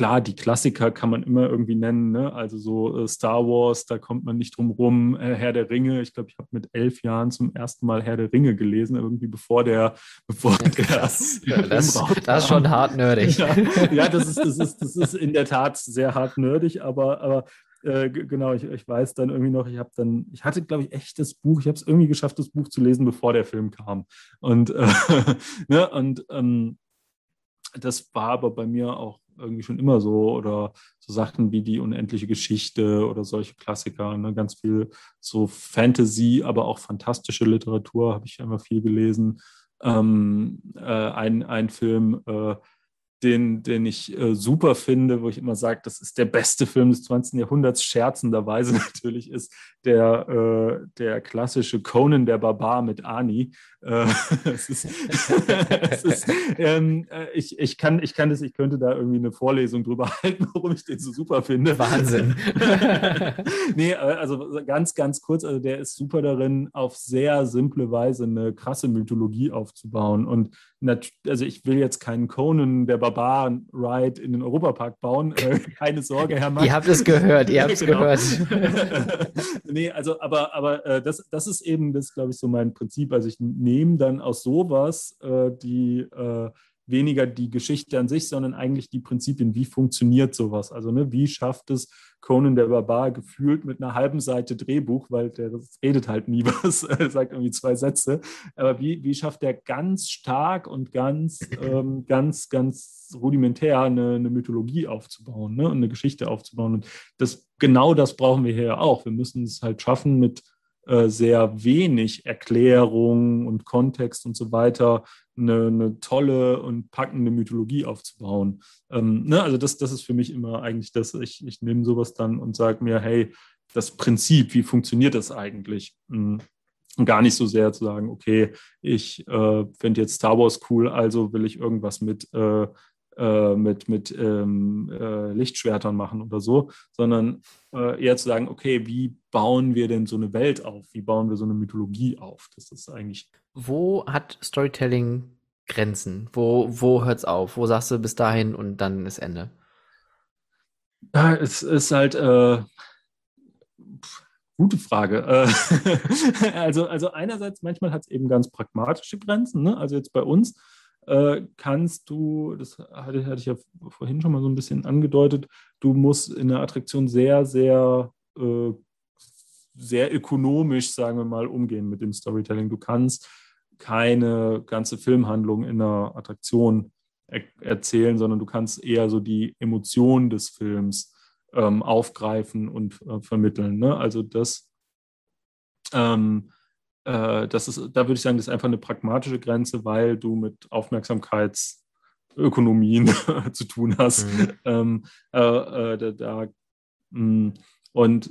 klar, die Klassiker kann man immer irgendwie nennen, ne? also so äh, Star Wars, da kommt man nicht drum rum, äh, Herr der Ringe, ich glaube, ich habe mit elf Jahren zum ersten Mal Herr der Ringe gelesen, irgendwie bevor der, <laughs> bevor der, <laughs> das, das, das ist schon hart nerdig. Ja, ja, das, ist, das, ist, das ist in der Tat sehr hart nerdig, aber, aber äh, genau, ich, ich weiß dann irgendwie noch, ich habe dann, ich hatte, glaube ich, echt das Buch, ich habe es irgendwie geschafft, das Buch zu lesen, bevor der Film kam. Und, äh, <laughs> ne, und ähm, das war aber bei mir auch irgendwie schon immer so oder so Sachen wie die unendliche Geschichte oder solche Klassiker, ne? ganz viel so Fantasy, aber auch fantastische Literatur habe ich immer viel gelesen. Ähm, äh, ein, ein Film, äh, den, den ich äh, super finde, wo ich immer sage, das ist der beste Film des 20. Jahrhunderts, scherzenderweise <laughs> natürlich, ist der, äh, der klassische Conan der Barbar mit Ani. Äh, <laughs> ist, <laughs> ist, ähm, äh, ich, ich, kann, ich kann das, ich könnte da irgendwie eine Vorlesung drüber halten, warum ich den so super finde. Wahnsinn. nee, äh, also ganz, ganz kurz, also der ist super darin, auf sehr simple Weise eine krasse Mythologie aufzubauen. Und also ich will jetzt keinen Conan der Barbar-Ride in den Europapark bauen. Äh, <laughs> keine Sorge, Herr Mann. Ihr habt es gehört, ihr <laughs> habt es genau. gehört. <laughs> nee, also aber, aber äh, das, das ist eben das, glaube ich, so mein Prinzip. Also ich nehme dann aus sowas äh, die äh, weniger die Geschichte an sich, sondern eigentlich die Prinzipien, wie funktioniert sowas? Also ne, wie schafft es Conan der Barbar gefühlt mit einer halben Seite Drehbuch, weil der redet halt nie <laughs> was, sagt irgendwie zwei Sätze, aber wie, wie schafft er ganz stark und ganz, ähm, ganz, ganz rudimentär eine, eine Mythologie aufzubauen ne, und eine Geschichte aufzubauen? Und das, genau das brauchen wir hier auch. Wir müssen es halt schaffen, mit sehr wenig Erklärung und Kontext und so weiter eine, eine tolle und packende Mythologie aufzubauen. Ähm, ne? Also das, das ist für mich immer eigentlich das, ich, ich nehme sowas dann und sage mir, hey, das Prinzip, wie funktioniert das eigentlich? Mhm. Und gar nicht so sehr zu sagen, okay, ich äh, finde jetzt Star Wars cool, also will ich irgendwas mit äh, äh, mit, mit ähm, äh, Lichtschwertern machen oder so, sondern äh, eher zu sagen, okay, wie bauen wir denn so eine Welt auf? Wie bauen wir so eine Mythologie auf? Das ist eigentlich. Wo hat Storytelling Grenzen? Wo, wo hört es auf? Wo sagst du bis dahin und dann ist Ende? Ja, es ist halt. Äh, Gute Frage. Äh, <laughs> also, also einerseits, manchmal hat es eben ganz pragmatische Grenzen. Ne? Also jetzt bei uns äh, kannst du, das hatte, hatte, ich ja vorhin schon mal so ein bisschen angedeutet, du musst in der Attraktion sehr, sehr, äh, sehr ökonomisch, sagen wir mal, umgehen mit dem Storytelling. Du kannst keine ganze Filmhandlung in einer Attraktion er erzählen, sondern du kannst eher so die Emotionen des Films ähm, aufgreifen und äh, vermitteln. Ne? Also das ähm, äh, das ist, da würde ich sagen, das ist einfach eine pragmatische Grenze, weil du mit Aufmerksamkeitsökonomien <laughs> zu tun hast. Mhm. Ähm, äh, äh, da, da mm, und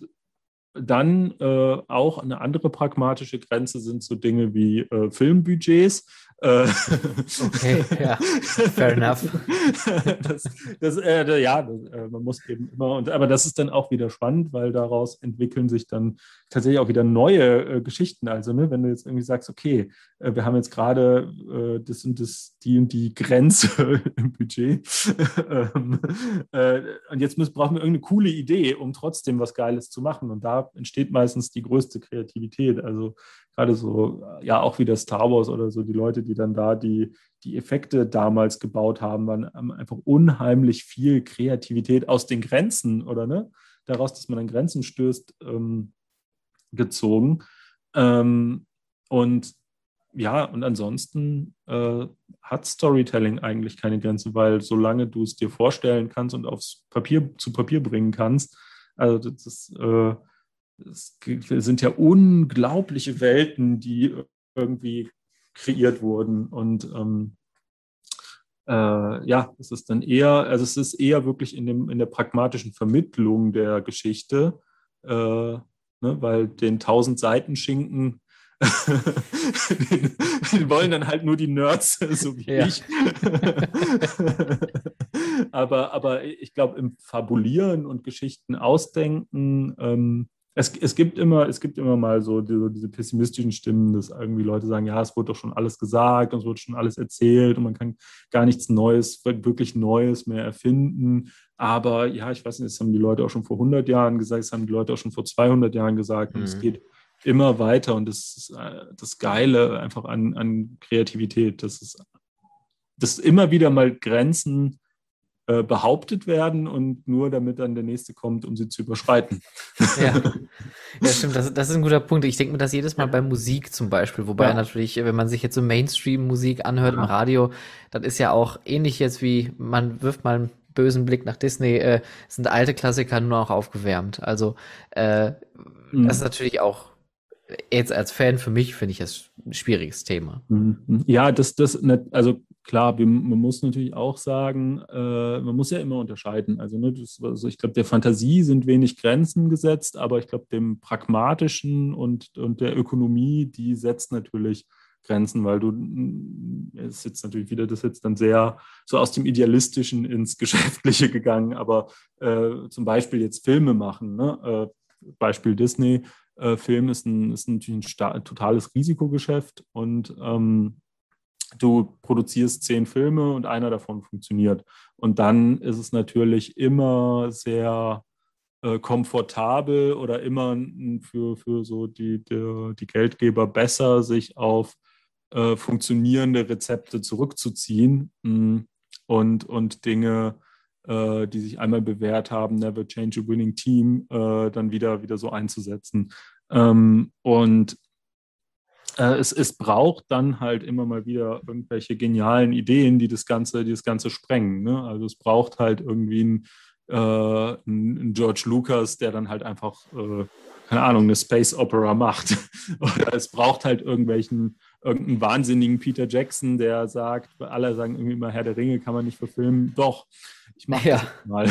dann äh, auch eine andere pragmatische Grenze sind so Dinge wie äh, Filmbudgets. Äh, okay, <laughs> ja, fair enough. <laughs> das, das, äh, ja, äh, man muss eben immer, und, aber das ist dann auch wieder spannend, weil daraus entwickeln sich dann tatsächlich auch wieder neue äh, Geschichten. Also, ne, wenn du jetzt irgendwie sagst, okay, äh, wir haben jetzt gerade äh, das und das, die und die Grenze <laughs> im Budget. ähm, und jetzt müssen, brauchen wir irgendeine coole Idee, um trotzdem was Geiles zu machen. Und da entsteht meistens die größte Kreativität. Also gerade so, ja, auch wieder Star Wars oder so, die Leute, die dann da die, die Effekte damals gebaut haben, waren haben einfach unheimlich viel Kreativität aus den Grenzen oder ne, daraus, dass man an Grenzen stößt, ähm, gezogen. Ähm, und ja, und ansonsten äh, hat Storytelling eigentlich keine Grenze, weil solange du es dir vorstellen kannst und aufs Papier zu Papier bringen kannst, also das ist, äh, es sind ja unglaubliche Welten, die irgendwie kreiert wurden. Und ähm, äh, ja, es ist dann eher, also es ist eher wirklich in, dem, in der pragmatischen Vermittlung der Geschichte, äh, ne, weil den tausend Seiten Schinken den, <laughs> den, wollen dann halt nur die Nerds, <laughs> so wie ja. ich. <laughs> aber, aber ich glaube, im Fabulieren und Geschichten ausdenken, ähm, es, es, gibt immer, es gibt immer mal so diese, diese, pessimistischen Stimmen, dass irgendwie Leute sagen, ja, es wurde doch schon alles gesagt und es wurde schon alles erzählt und man kann gar nichts Neues, wirklich Neues mehr erfinden. Aber ja, ich weiß nicht, das haben die Leute auch schon vor 100 Jahren gesagt, das haben die Leute auch schon vor 200 Jahren gesagt. Und mhm. es geht immer weiter. Und das ist äh, das Geile einfach an, an Kreativität. Das ist, dass immer wieder mal Grenzen äh, behauptet werden und nur damit dann der nächste kommt, um sie zu überschreiten. Ja, ja stimmt, das, das ist ein guter Punkt. Ich denke mir das jedes Mal bei Musik zum Beispiel, wobei ja. natürlich, wenn man sich jetzt so Mainstream-Musik anhört ja. im Radio, das ist ja auch ähnlich jetzt wie, man wirft mal einen bösen Blick nach Disney, äh, sind alte Klassiker nur noch aufgewärmt. Also äh, mhm. das ist natürlich auch jetzt als Fan für mich finde ich das ein schwieriges Thema. Mhm. Ja, das, das, also klar, man muss natürlich auch sagen, äh, man muss ja immer unterscheiden. Also, ne, das, also ich glaube, der Fantasie sind wenig Grenzen gesetzt, aber ich glaube, dem Pragmatischen und, und der Ökonomie, die setzt natürlich Grenzen, weil du, es ist jetzt natürlich wieder, das ist jetzt dann sehr so aus dem Idealistischen ins Geschäftliche gegangen, aber äh, zum Beispiel jetzt Filme machen, ne? äh, Beispiel Disney, äh, Film ist, ein, ist natürlich ein totales Risikogeschäft und ähm, du produzierst zehn Filme und einer davon funktioniert. Und dann ist es natürlich immer sehr äh, komfortabel oder immer für, für so die, die, die Geldgeber besser, sich auf äh, funktionierende Rezepte zurückzuziehen mh, mm, und, und Dinge, äh, die sich einmal bewährt haben, Never Change a Winning Team, äh, dann wieder, wieder so einzusetzen. Ähm, und es, es braucht dann halt immer mal wieder irgendwelche genialen Ideen, die das Ganze, die das Ganze sprengen. Ne? Also es braucht halt irgendwie einen, äh, einen George Lucas, der dann halt einfach, äh, keine Ahnung, eine Space Opera macht. <laughs> Oder es braucht halt irgendwelchen, irgendeinen wahnsinnigen Peter Jackson, der sagt, alle sagen irgendwie immer, Herr der Ringe kann man nicht verfilmen. Doch, ich mache ja. das mal.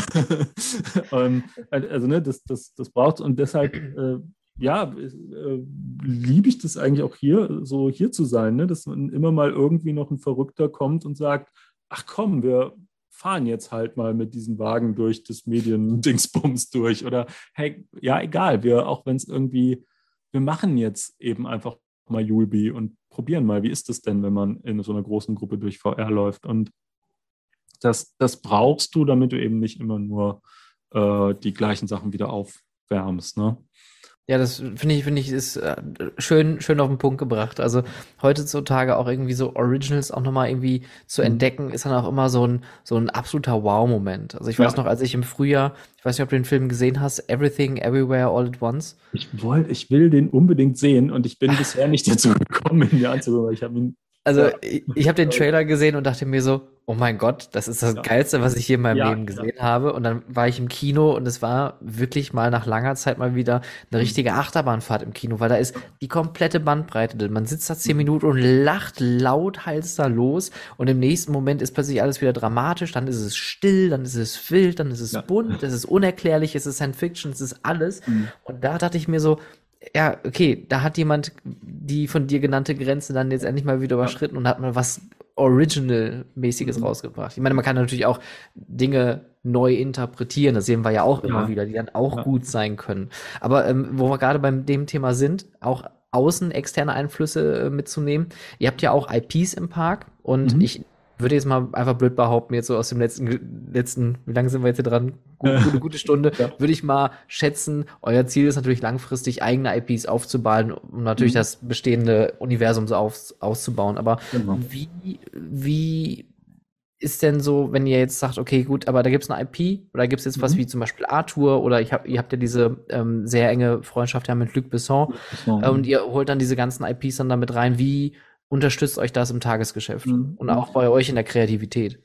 <laughs> und, also ne, das, das, das braucht und deshalb äh, ja, äh, liebe ich das eigentlich auch hier, so hier zu sein, ne? dass man immer mal irgendwie noch ein Verrückter kommt und sagt, ach komm, wir fahren jetzt halt mal mit diesem Wagen durch das Mediendingsbums <laughs> durch oder hey, ja, egal, wir, auch wenn es irgendwie, wir machen jetzt eben einfach mal Julbi und probieren mal, wie ist das denn, wenn man in so einer großen Gruppe durch VR läuft und das, das brauchst du, damit du eben nicht immer nur äh, die gleichen Sachen wieder aufwärmst, ne? Ja, das finde ich, finde ich, ist äh, schön, schön auf den Punkt gebracht. Also heutzutage auch irgendwie so Originals auch nochmal irgendwie zu mhm. entdecken, ist dann auch immer so ein, so ein absoluter Wow-Moment. Also ich weiß ja. noch, als ich im Frühjahr, ich weiß nicht, ob du den Film gesehen hast, Everything, Everywhere, All at Once. Ich wollte, ich will den unbedingt sehen und ich bin <laughs> bisher nicht dazu gekommen, ihn mir anzugucken, weil ich habe ihn also ja. ich, ich habe den Trailer gesehen und dachte mir so, oh mein Gott, das ist das ja. Geilste, was ich hier in meinem ja, Leben gesehen habe. Und dann war ich im Kino und es war wirklich mal nach langer Zeit mal wieder eine mhm. richtige Achterbahnfahrt im Kino, weil da ist die komplette Bandbreite drin. Man sitzt da zehn mhm. Minuten und lacht laut heiß da los und im nächsten Moment ist plötzlich alles wieder dramatisch, dann ist es still, dann ist es wild, dann ist es bunt, es ist unerklärlich, es ist Science Fiction, es ist alles. Mhm. Und da dachte ich mir so, ja, okay, da hat jemand die von dir genannte Grenze dann jetzt endlich mal wieder überschritten und hat mal was Original-mäßiges mhm. rausgebracht. Ich meine, man kann natürlich auch Dinge neu interpretieren, das sehen wir ja auch immer ja. wieder, die dann auch ja. gut sein können. Aber ähm, wo wir gerade beim dem Thema sind, auch außen externe Einflüsse äh, mitzunehmen. Ihr habt ja auch IPs im Park und mhm. ich würde jetzt mal einfach blöd behaupten, jetzt so aus dem letzten, letzten, wie lange sind wir jetzt hier dran? Gute, gute, <laughs> gute Stunde, ja. würde ich mal schätzen, euer Ziel ist natürlich langfristig eigene IPs aufzubauen, um natürlich mhm. das bestehende Universum so auf, auszubauen. Aber genau. wie, wie ist denn so, wenn ihr jetzt sagt, okay, gut, aber da gibt es eine IP oder gibt es jetzt mhm. was wie zum Beispiel Arthur oder ich hab, ihr habt ja diese ähm, sehr enge Freundschaft ja mit Luc Besson mhm. äh, und ihr holt dann diese ganzen IPs dann damit rein. Wie unterstützt euch das im Tagesgeschäft mhm. und auch bei euch in der Kreativität?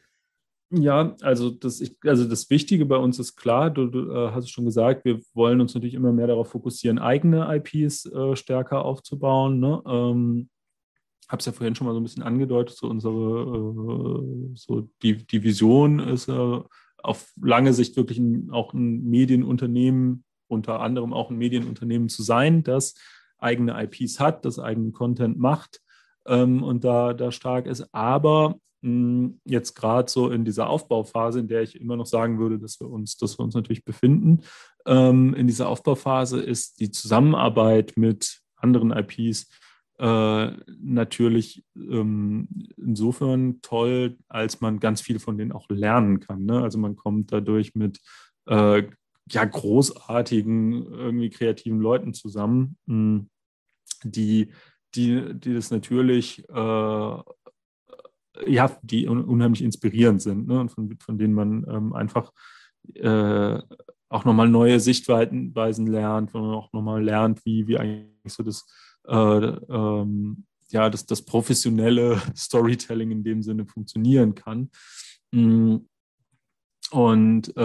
Ja, also das, ich, also das Wichtige bei uns ist klar, du, du äh, hast es schon gesagt, wir wollen uns natürlich immer mehr darauf fokussieren, eigene IPs äh, stärker aufzubauen. Ne? Ähm, habe es ja vorhin schon mal so ein bisschen angedeutet, so unsere, äh, so die, die Vision ist äh, auf lange Sicht wirklich ein, auch ein Medienunternehmen, unter anderem auch ein Medienunternehmen zu sein, das eigene IPs hat, das eigenen Content macht ähm, und da, da stark ist. Aber mh, jetzt gerade so in dieser Aufbauphase, in der ich immer noch sagen würde, dass wir uns, dass wir uns natürlich befinden, ähm, in dieser Aufbauphase ist die Zusammenarbeit mit anderen IPs äh, natürlich ähm, insofern toll, als man ganz viel von denen auch lernen kann. Ne? Also man kommt dadurch mit äh, ja, großartigen, irgendwie kreativen Leuten zusammen, mh, die, die, die das natürlich, äh, ja, die un unheimlich inspirierend sind ne? und von, von denen man ähm, einfach äh, auch nochmal neue Sichtweisen lernt, wo man auch nochmal lernt, wie, wie eigentlich so das, äh, ähm, ja, das, das professionelle <laughs> Storytelling in dem Sinne funktionieren kann. Mm. Und äh,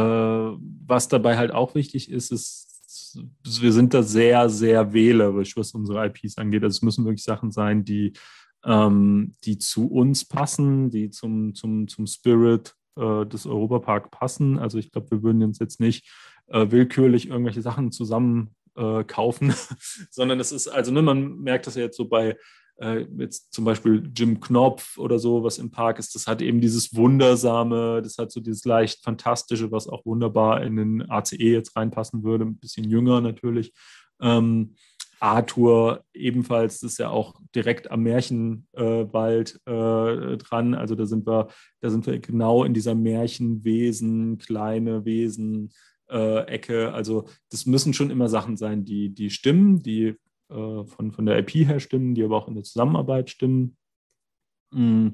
was dabei halt auch wichtig ist, ist, wir sind da sehr, sehr wählerisch, was unsere IPs angeht. Also es müssen wirklich Sachen sein, die, ähm, die zu uns passen, die zum, zum, zum Spirit äh, des Europapark passen. Also ich glaube, wir würden uns jetzt nicht äh, willkürlich irgendwelche Sachen zusammen äh, kaufen, <laughs> sondern es ist, also ne, man merkt das ja jetzt so bei äh, jetzt zum Beispiel Jim Knopf oder so, was im Park ist, das hat eben dieses Wundersame, das hat so dieses leicht Fantastische, was auch wunderbar in den ACE jetzt reinpassen würde, ein bisschen jünger natürlich. Ähm, Arthur ebenfalls, das ist ja auch direkt am Märchenwald äh, dran. Also da sind wir, da sind wir genau in dieser Märchenwesen, kleine Wesen, äh, Ecke. Also das müssen schon immer Sachen sein, die, die stimmen, die äh, von, von der IP her stimmen, die aber auch in der Zusammenarbeit stimmen. Mm,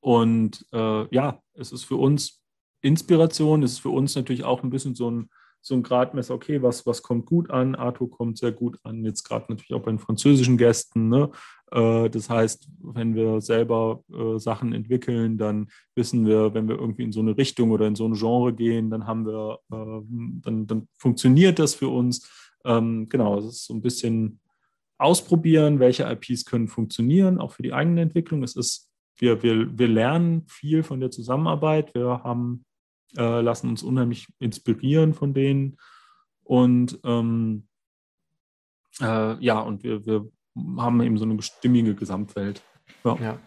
und äh, ja, es ist für uns Inspiration, es ist für uns natürlich auch ein bisschen so ein, so ein Gradmesser, okay, was, was kommt gut an? Arthur kommt sehr gut an, jetzt gerade natürlich auch bei den französischen Gästen. Ne? Äh, das heißt, wenn wir selber äh, Sachen entwickeln, dann wissen wir, wenn wir irgendwie in so eine Richtung oder in so ein Genre gehen, dann haben wir, äh, dann, dann funktioniert das für uns. Ähm, genau, es ist so ein bisschen ausprobieren, welche IPs können funktionieren, auch für die eigene Entwicklung. Es ist, wir, wir, wir lernen viel von der Zusammenarbeit. Wir haben, äh, lassen uns unheimlich inspirieren von denen. Und ähm, äh, ja, und wir, wir haben eben so eine stimmige Gesamtwelt. Ja. ja.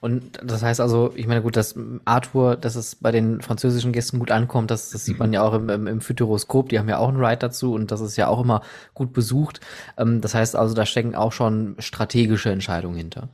Und das heißt also, ich meine, gut, dass Arthur, dass es bei den französischen Gästen gut ankommt, das, das sieht man ja auch im, im, im Futuroskop, die haben ja auch einen Ride dazu und das ist ja auch immer gut besucht. Ähm, das heißt also, da stecken auch schon strategische Entscheidungen hinter.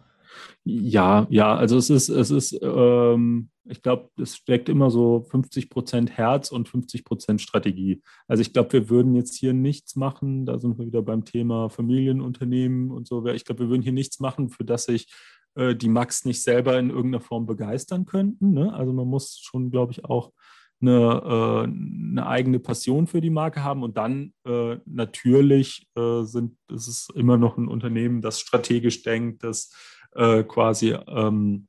Ja, ja, also es ist, es ist, ähm, ich glaube, es steckt immer so 50 Prozent Herz und 50 Prozent Strategie. Also ich glaube, wir würden jetzt hier nichts machen, da sind wir wieder beim Thema Familienunternehmen und so. Ich glaube, wir würden hier nichts machen, für das sich äh, die Max nicht selber in irgendeiner Form begeistern könnten. Ne? Also man muss schon, glaube ich, auch eine, äh, eine, eigene Passion für die Marke haben. Und dann äh, natürlich äh, sind, ist es immer noch ein Unternehmen, das strategisch denkt, das äh, quasi ähm,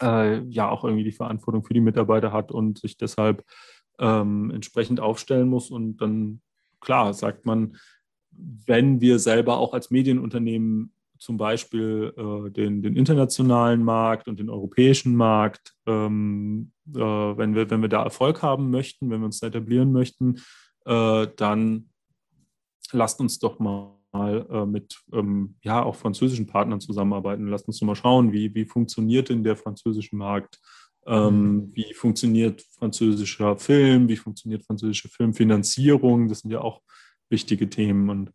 äh, ja auch irgendwie die Verantwortung für die Mitarbeiter hat und sich deshalb ähm, entsprechend aufstellen muss. Und dann, klar, sagt man, wenn wir selber auch als Medienunternehmen zum Beispiel äh, den, den, internationalen Markt und den europäischen Markt, ähm, äh, wenn, wir, wenn wir da Erfolg haben möchten, wenn wir uns etablieren möchten, äh, dann lasst uns doch mal äh, mit ähm, ja auch französischen Partnern zusammenarbeiten. Lasst uns doch mal schauen, wie, wie funktioniert denn der französische Markt? Ähm, mhm. wie funktioniert französischer Film? Wie funktioniert französische Filmfinanzierung? Das sind ja auch wichtige Themen. Und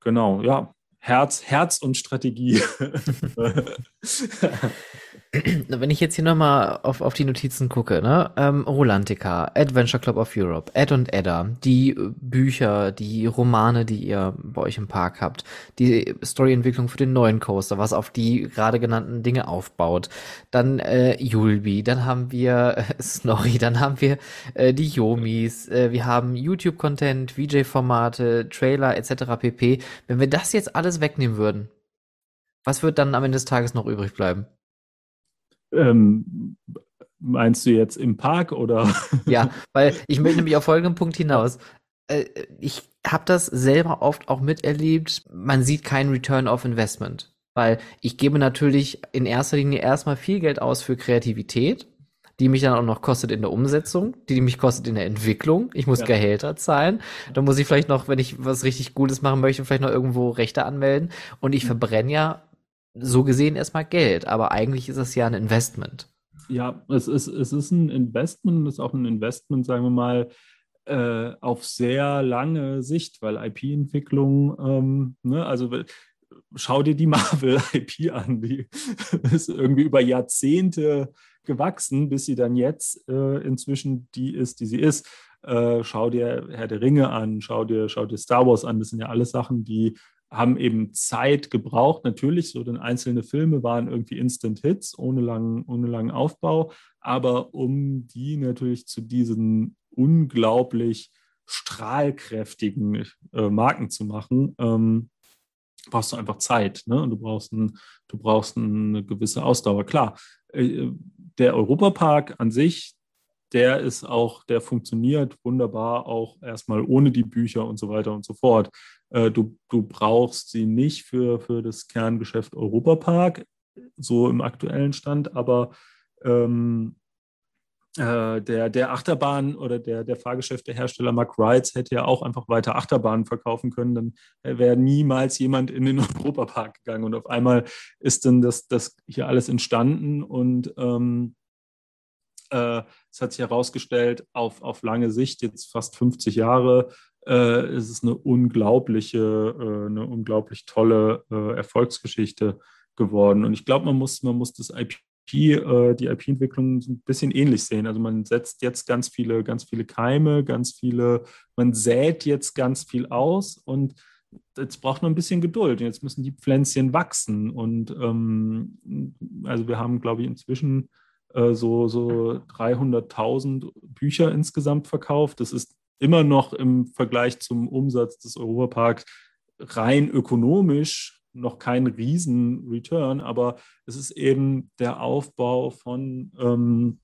genau, ja, Herz, Herz und Strategie. <laughs> <laughs> Wenn ich jetzt hier nochmal auf, auf die Notizen gucke, ne? Ähm, Rolantica, Adventure Club of Europe, Ed und Edda, die Bücher, die Romane, die ihr bei euch im Park habt, die Storyentwicklung für den neuen Coaster, was auf die gerade genannten Dinge aufbaut. Dann äh, Yulbi, dann haben wir <laughs> äh, Snorri, dann haben wir äh, die Yomis, äh, wir haben YouTube-Content, VJ-Formate, Trailer etc. pp. Wenn wir das jetzt alles wegnehmen würden, was wird dann am Ende des Tages noch übrig bleiben? Ähm, meinst du jetzt im Park oder? <laughs> Ja, weil ich möchte nämlich auf folgenden Punkt hinaus. Äh, ich habe das selber oft auch miterlebt. Man sieht keinen Return of Investment, weil ich gebe natürlich in erster Linie erstmal viel Geld aus für Kreativität, die mich dann auch noch kostet in der Umsetzung, die mich kostet in der Entwicklung. Ich muss ja. Gehälter zahlen. Da muss ich vielleicht noch, wenn ich was richtig Gutes machen möchte, vielleicht noch irgendwo Rechte anmelden. Und ich verbrenne ja so gesehen erstmal Geld, aber eigentlich ist es ja ein Investment. Ja, es ist, es ist ein Investment, es ist auch ein Investment, sagen wir mal, äh, auf sehr lange Sicht, weil IP-Entwicklung, ähm, ne, also schau dir die <laughs> Marvel-IP an. Die <laughs> ist irgendwie über Jahrzehnte gewachsen, bis sie dann jetzt äh, inzwischen die ist, die sie ist. Äh, schau dir Herr der Ringe an, schau dir, schau dir Star Wars an. Das sind ja alles Sachen, die haben eben Zeit gebraucht. Natürlich, so denn einzelne Filme waren irgendwie Instant Hits ohne langen, ohne langen Aufbau. Aber um die natürlich zu diesen unglaublich strahlkräftigen äh, Marken zu machen, ähm, brauchst du einfach Zeit. Ne? Und du brauchst, ein, du brauchst eine gewisse Ausdauer. Klar, äh, der Europapark an sich, der ist auch, der funktioniert wunderbar auch erstmal ohne die Bücher und so weiter und so fort. Äh, du, du brauchst sie nicht für, für das Kerngeschäft Europapark, so im aktuellen Stand, aber ähm, äh, der, der Achterbahn oder der, der Fahrgeschäftehersteller Mark Rides hätte ja auch einfach weiter Achterbahnen verkaufen können, dann wäre niemals jemand in den <laughs> Europapark gegangen. Und auf einmal ist dann das, das hier alles entstanden und ähm, äh, es hat sich herausgestellt, auf, auf lange Sicht, jetzt fast 50 Jahre, äh, ist es eine unglaubliche, äh, eine unglaublich tolle äh, Erfolgsgeschichte geworden. Und ich glaube, man muss, man muss das IP äh, die IP-Entwicklung ein bisschen ähnlich sehen. Also man setzt jetzt ganz viele, ganz viele Keime, ganz viele, man sät jetzt ganz viel aus und jetzt braucht man ein bisschen Geduld. Jetzt müssen die Pflänzchen wachsen. Und ähm, also wir haben, glaube ich, inzwischen äh, so, so 300.000 Bücher insgesamt verkauft. Das ist immer noch im Vergleich zum Umsatz des Europaparks rein ökonomisch noch kein Riesen-Return, aber es ist eben der Aufbau von ähm,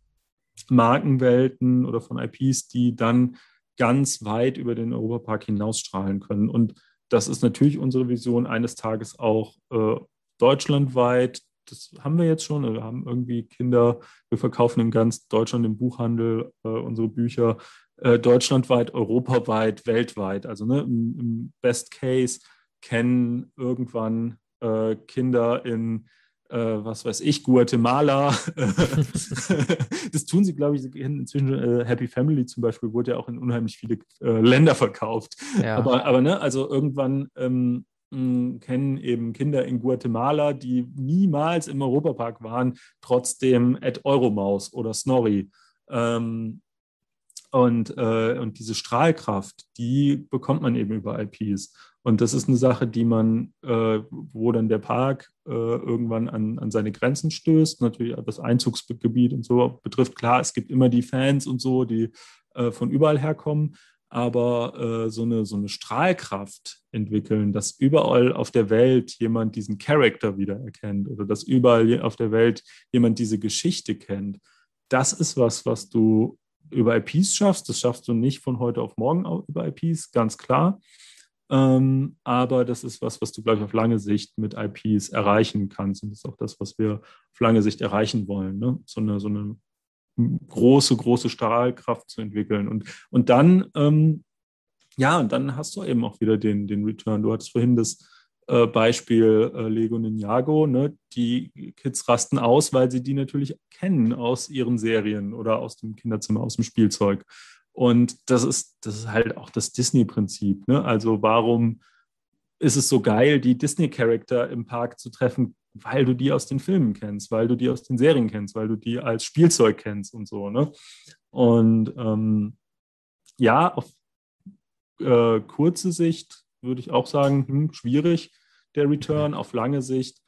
Markenwelten oder von IPs, die dann ganz weit über den Europapark hinausstrahlen können. Und das ist natürlich unsere Vision, eines Tages auch äh, deutschlandweit. Das haben wir jetzt schon. Wir haben irgendwie Kinder, wir verkaufen in ganz Deutschland im Buchhandel äh, unsere Bücher äh, deutschlandweit, europaweit, weltweit. Also ne, im, im Best Case kennen irgendwann äh, Kinder in, äh, was weiß ich, Guatemala. <laughs> das tun sie, glaube ich, inzwischen. Äh, Happy Family zum Beispiel wurde ja auch in unheimlich viele äh, Länder verkauft. Ja. Aber, aber ne, also irgendwann ähm, kennen eben Kinder in Guatemala, die niemals im Europapark waren, trotzdem Ed Euromaus oder Snorri. Ähm, und, äh, und diese Strahlkraft, die bekommt man eben über IPs. Und das ist eine Sache, die man, äh, wo dann der Park äh, irgendwann an, an seine Grenzen stößt. Natürlich das Einzugsgebiet und so betrifft. Klar, es gibt immer die Fans und so, die äh, von überall herkommen. Aber äh, so, eine, so eine Strahlkraft entwickeln, dass überall auf der Welt jemand diesen Charakter wiedererkennt oder dass überall auf der Welt jemand diese Geschichte kennt, das ist was, was du über IPs schaffst. Das schaffst du nicht von heute auf morgen über IPs, ganz klar. Ähm, aber das ist was, was du, glaube ich, auf lange Sicht mit IPs erreichen kannst. Und das ist auch das, was wir auf lange Sicht erreichen wollen. Ne? So, eine, so eine große, große Strahlkraft zu entwickeln. Und, und dann, ähm, ja, und dann hast du eben auch wieder den, den Return. Du hattest vorhin das äh, Beispiel äh, Lego Ninjago. Ne? Die Kids rasten aus, weil sie die natürlich kennen aus ihren Serien oder aus dem Kinderzimmer, aus dem Spielzeug. Und das ist, das ist halt auch das Disney-Prinzip. Ne? Also warum ist es so geil, die Disney-Charakter im Park zu treffen, weil du die aus den Filmen kennst, weil du die aus den Serien kennst, weil du die als Spielzeug kennst und so. Ne? Und ähm, ja, auf äh, kurze Sicht würde ich auch sagen, hm, schwierig der Return. Auf lange Sicht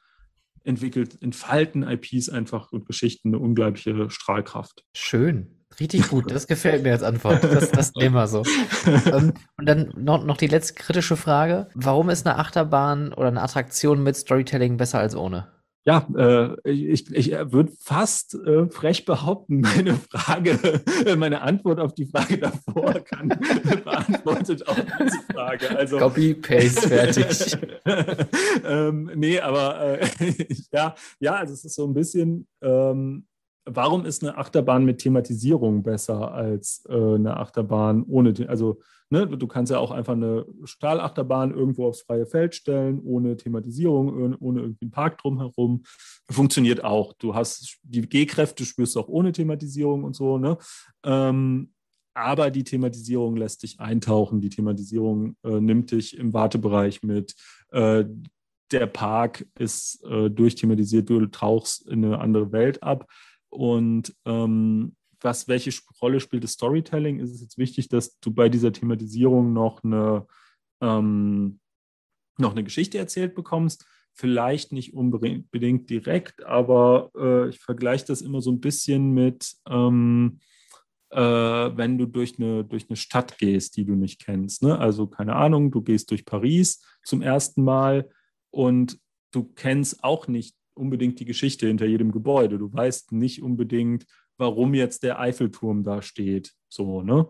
entwickelt, entfalten IPs einfach und Geschichten eine unglaubliche Strahlkraft. Schön. Richtig gut, das gefällt mir als Antwort. Das, das <laughs> nehmen wir so. Ähm, und dann noch, noch die letzte kritische Frage. Warum ist eine Achterbahn oder eine Attraktion mit Storytelling besser als ohne? Ja, äh, ich, ich würde fast äh, frech behaupten, <laughs> meine Frage, meine Antwort auf die Frage davor kann <laughs> beantwortet auch diese Frage. Also, Copy, Paste, fertig. ähm, nee, aber äh, ja, ja, also es ist so ein bisschen, ähm, warum ist eine Achterbahn mit Thematisierung besser als äh, eine Achterbahn ohne, also ne, du kannst ja auch einfach eine Stahlachterbahn irgendwo aufs freie Feld stellen, ohne Thematisierung, ohne irgendwie einen Park drumherum. Funktioniert auch. Du hast die G-Kräfte, spürst du auch ohne Thematisierung und so. Ne? Ähm, aber die Thematisierung lässt dich eintauchen, die Thematisierung äh, nimmt dich im Wartebereich mit. Äh, der Park ist äh, durchthematisiert, du tauchst in eine andere Welt ab. Und ähm, was, welche Rolle spielt das Storytelling? Ist es jetzt wichtig, dass du bei dieser Thematisierung noch eine, ähm, noch eine Geschichte erzählt bekommst? Vielleicht nicht unbedingt direkt, aber äh, ich vergleiche das immer so ein bisschen mit, ähm, äh, wenn du durch eine, durch eine Stadt gehst, die du nicht kennst. Ne? Also keine Ahnung, du gehst durch Paris zum ersten Mal und du kennst auch nicht unbedingt die Geschichte hinter jedem Gebäude. Du weißt nicht unbedingt, warum jetzt der Eiffelturm da steht. So, ne?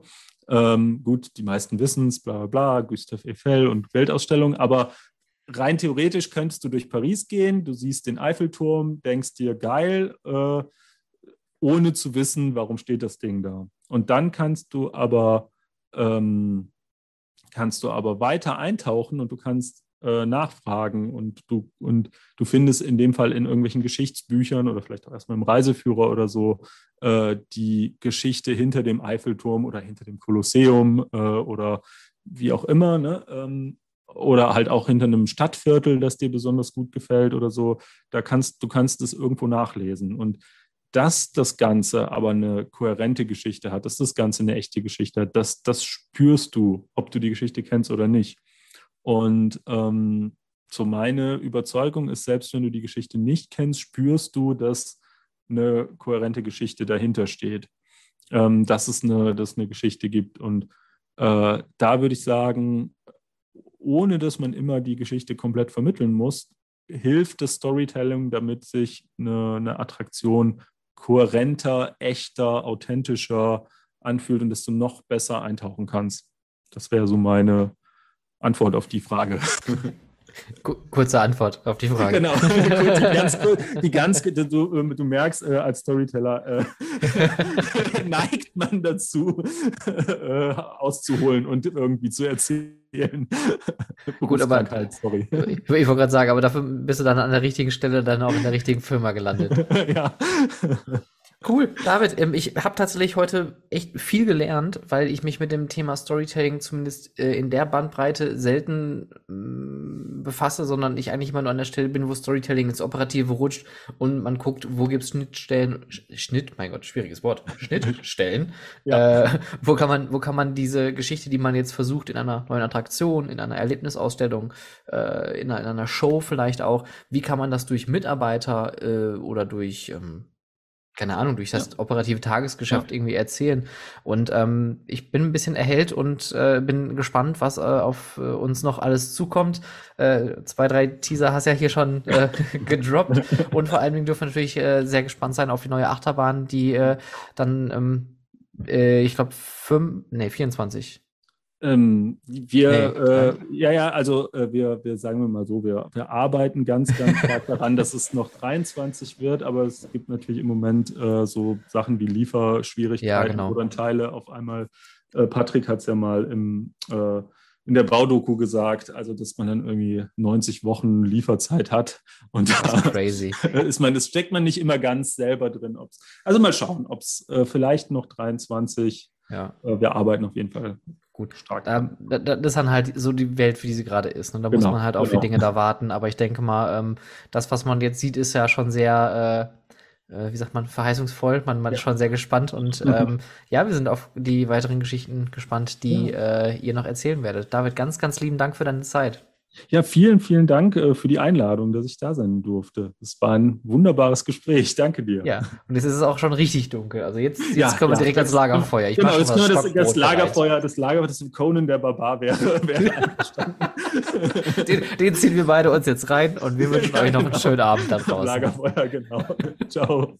Ähm, gut, die meisten wissen es, bla bla, Gustave Eiffel und Weltausstellung, aber rein theoretisch könntest du durch Paris gehen, du siehst den Eiffelturm, denkst dir, geil, äh, ohne zu wissen, warum steht das Ding da. Und dann kannst du aber ähm, kannst du aber weiter eintauchen und du kannst äh, nachfragen und du, und du findest in dem Fall in irgendwelchen Geschichtsbüchern oder vielleicht auch erstmal im Reiseführer oder so äh, die Geschichte hinter dem Eiffelturm oder hinter dem Kolosseum äh, oder wie auch immer, ne? Ähm, oder halt auch hinter einem Stadtviertel, das dir besonders gut gefällt oder so. Da kannst du kannst es irgendwo nachlesen und dass das Ganze aber eine kohärente Geschichte hat, dass das Ganze eine echte Geschichte hat, das, das spürst du, ob du die Geschichte kennst oder nicht. Und ähm, so meine Überzeugung ist, selbst wenn du die Geschichte nicht kennst, spürst du, dass eine kohärente Geschichte dahinter steht, ähm, dass, es eine, dass es eine Geschichte gibt. Und äh, da würde ich sagen, ohne dass man immer die Geschichte komplett vermitteln muss, hilft das Storytelling, damit sich eine, eine Attraktion kohärenter, echter, authentischer anfühlt und dass du noch besser eintauchen kannst. Das wäre so meine, Antwort auf die Frage. <laughs> Kurze Antwort auf die Frage. Genau, <laughs> die ganz, die ganz du, du, merkst, äh, als Storyteller äh, <laughs> neigt man dazu, äh, auszuholen und irgendwie zu erzählen. Gut, aber sorry. Ich, ich wollte gerade sagen, aber dafür bist du dann an der richtigen Stelle dann auch in der richtigen Firma gelandet. ja. Cool, David, ähm, ich habe tatsächlich heute echt viel gelernt, weil ich mich mit dem Thema Storytelling zumindest äh, in der Bandbreite selten mm, befasse, sondern ich eigentlich immer nur an der Stelle bin, wo Storytelling ins Operative rutscht und man guckt, wo gibt's Schnittstellen, Schnitt, mein Gott, schwieriges Wort, <laughs> Schnittstellen, ja. äh, wo kann man, wo kann man diese Geschichte, die man jetzt versucht in einer neuen Attraktion, in einer Erlebnisausstellung, äh, in, einer, in, einer, Show vielleicht auch, wie kann man das durch Mitarbeiter äh, oder durch ähm, keine Ahnung, durch das ja. operative Tagesgeschäft ja. irgendwie erzählen. Und ähm, ich bin ein bisschen erhellt und äh, bin gespannt, was äh, auf äh, uns noch alles zukommt. Äh, zwei, drei Teaser hast ja hier schon <laughs> äh, gedroppt. und vor allen Dingen dürfen wir natürlich äh, sehr gespannt sein auf die neue Achterbahn, die äh, dann, ähm, äh, ich glaube, fünf, nee, 24 ähm, wir, nee, äh, ja, ja, also äh, wir, wir sagen wir mal so, wir, wir arbeiten ganz, ganz <laughs> stark daran, dass es noch 23 wird, aber es gibt natürlich im Moment äh, so Sachen wie Lieferschwierigkeiten, ja, genau. wo dann Teile auf einmal, äh, Patrick hat es ja mal im, äh, in der Baudoku gesagt, also dass man dann irgendwie 90 Wochen Lieferzeit hat. Und da crazy. <laughs> ist man, das steckt man nicht immer ganz selber drin. Ob's, also mal schauen, ob es äh, vielleicht noch 23 ja. wir arbeiten auf jeden Fall Gut, stark. Ähm, das ist dann halt so die Welt, wie sie gerade ist. Und ne? da genau, muss man halt auch genau. für Dinge da warten. Aber ich denke mal, ähm, das, was man jetzt sieht, ist ja schon sehr, äh, äh, wie sagt man, verheißungsvoll. Man, man ja. ist schon sehr gespannt. Und mhm. ähm, ja, wir sind auf die weiteren Geschichten gespannt, die ja. äh, ihr noch erzählen werdet. David, ganz, ganz lieben Dank für deine Zeit. Ja, vielen, vielen Dank äh, für die Einladung, dass ich da sein durfte. Es war ein wunderbares Gespräch. Danke dir. Ja, und jetzt ist es auch schon richtig dunkel. Also jetzt, jetzt ja, können wir ja, direkt ans Lagerfeuer. Ich genau, jetzt können wir das, das Lagerfeuer, das Lagerfeuer, das Conan der Barbar wäre, <laughs> wäre den, den, ziehen wir beide uns jetzt rein und wir wünschen euch noch einen schönen Abend da draußen. Lagerfeuer, genau. <laughs> Ciao.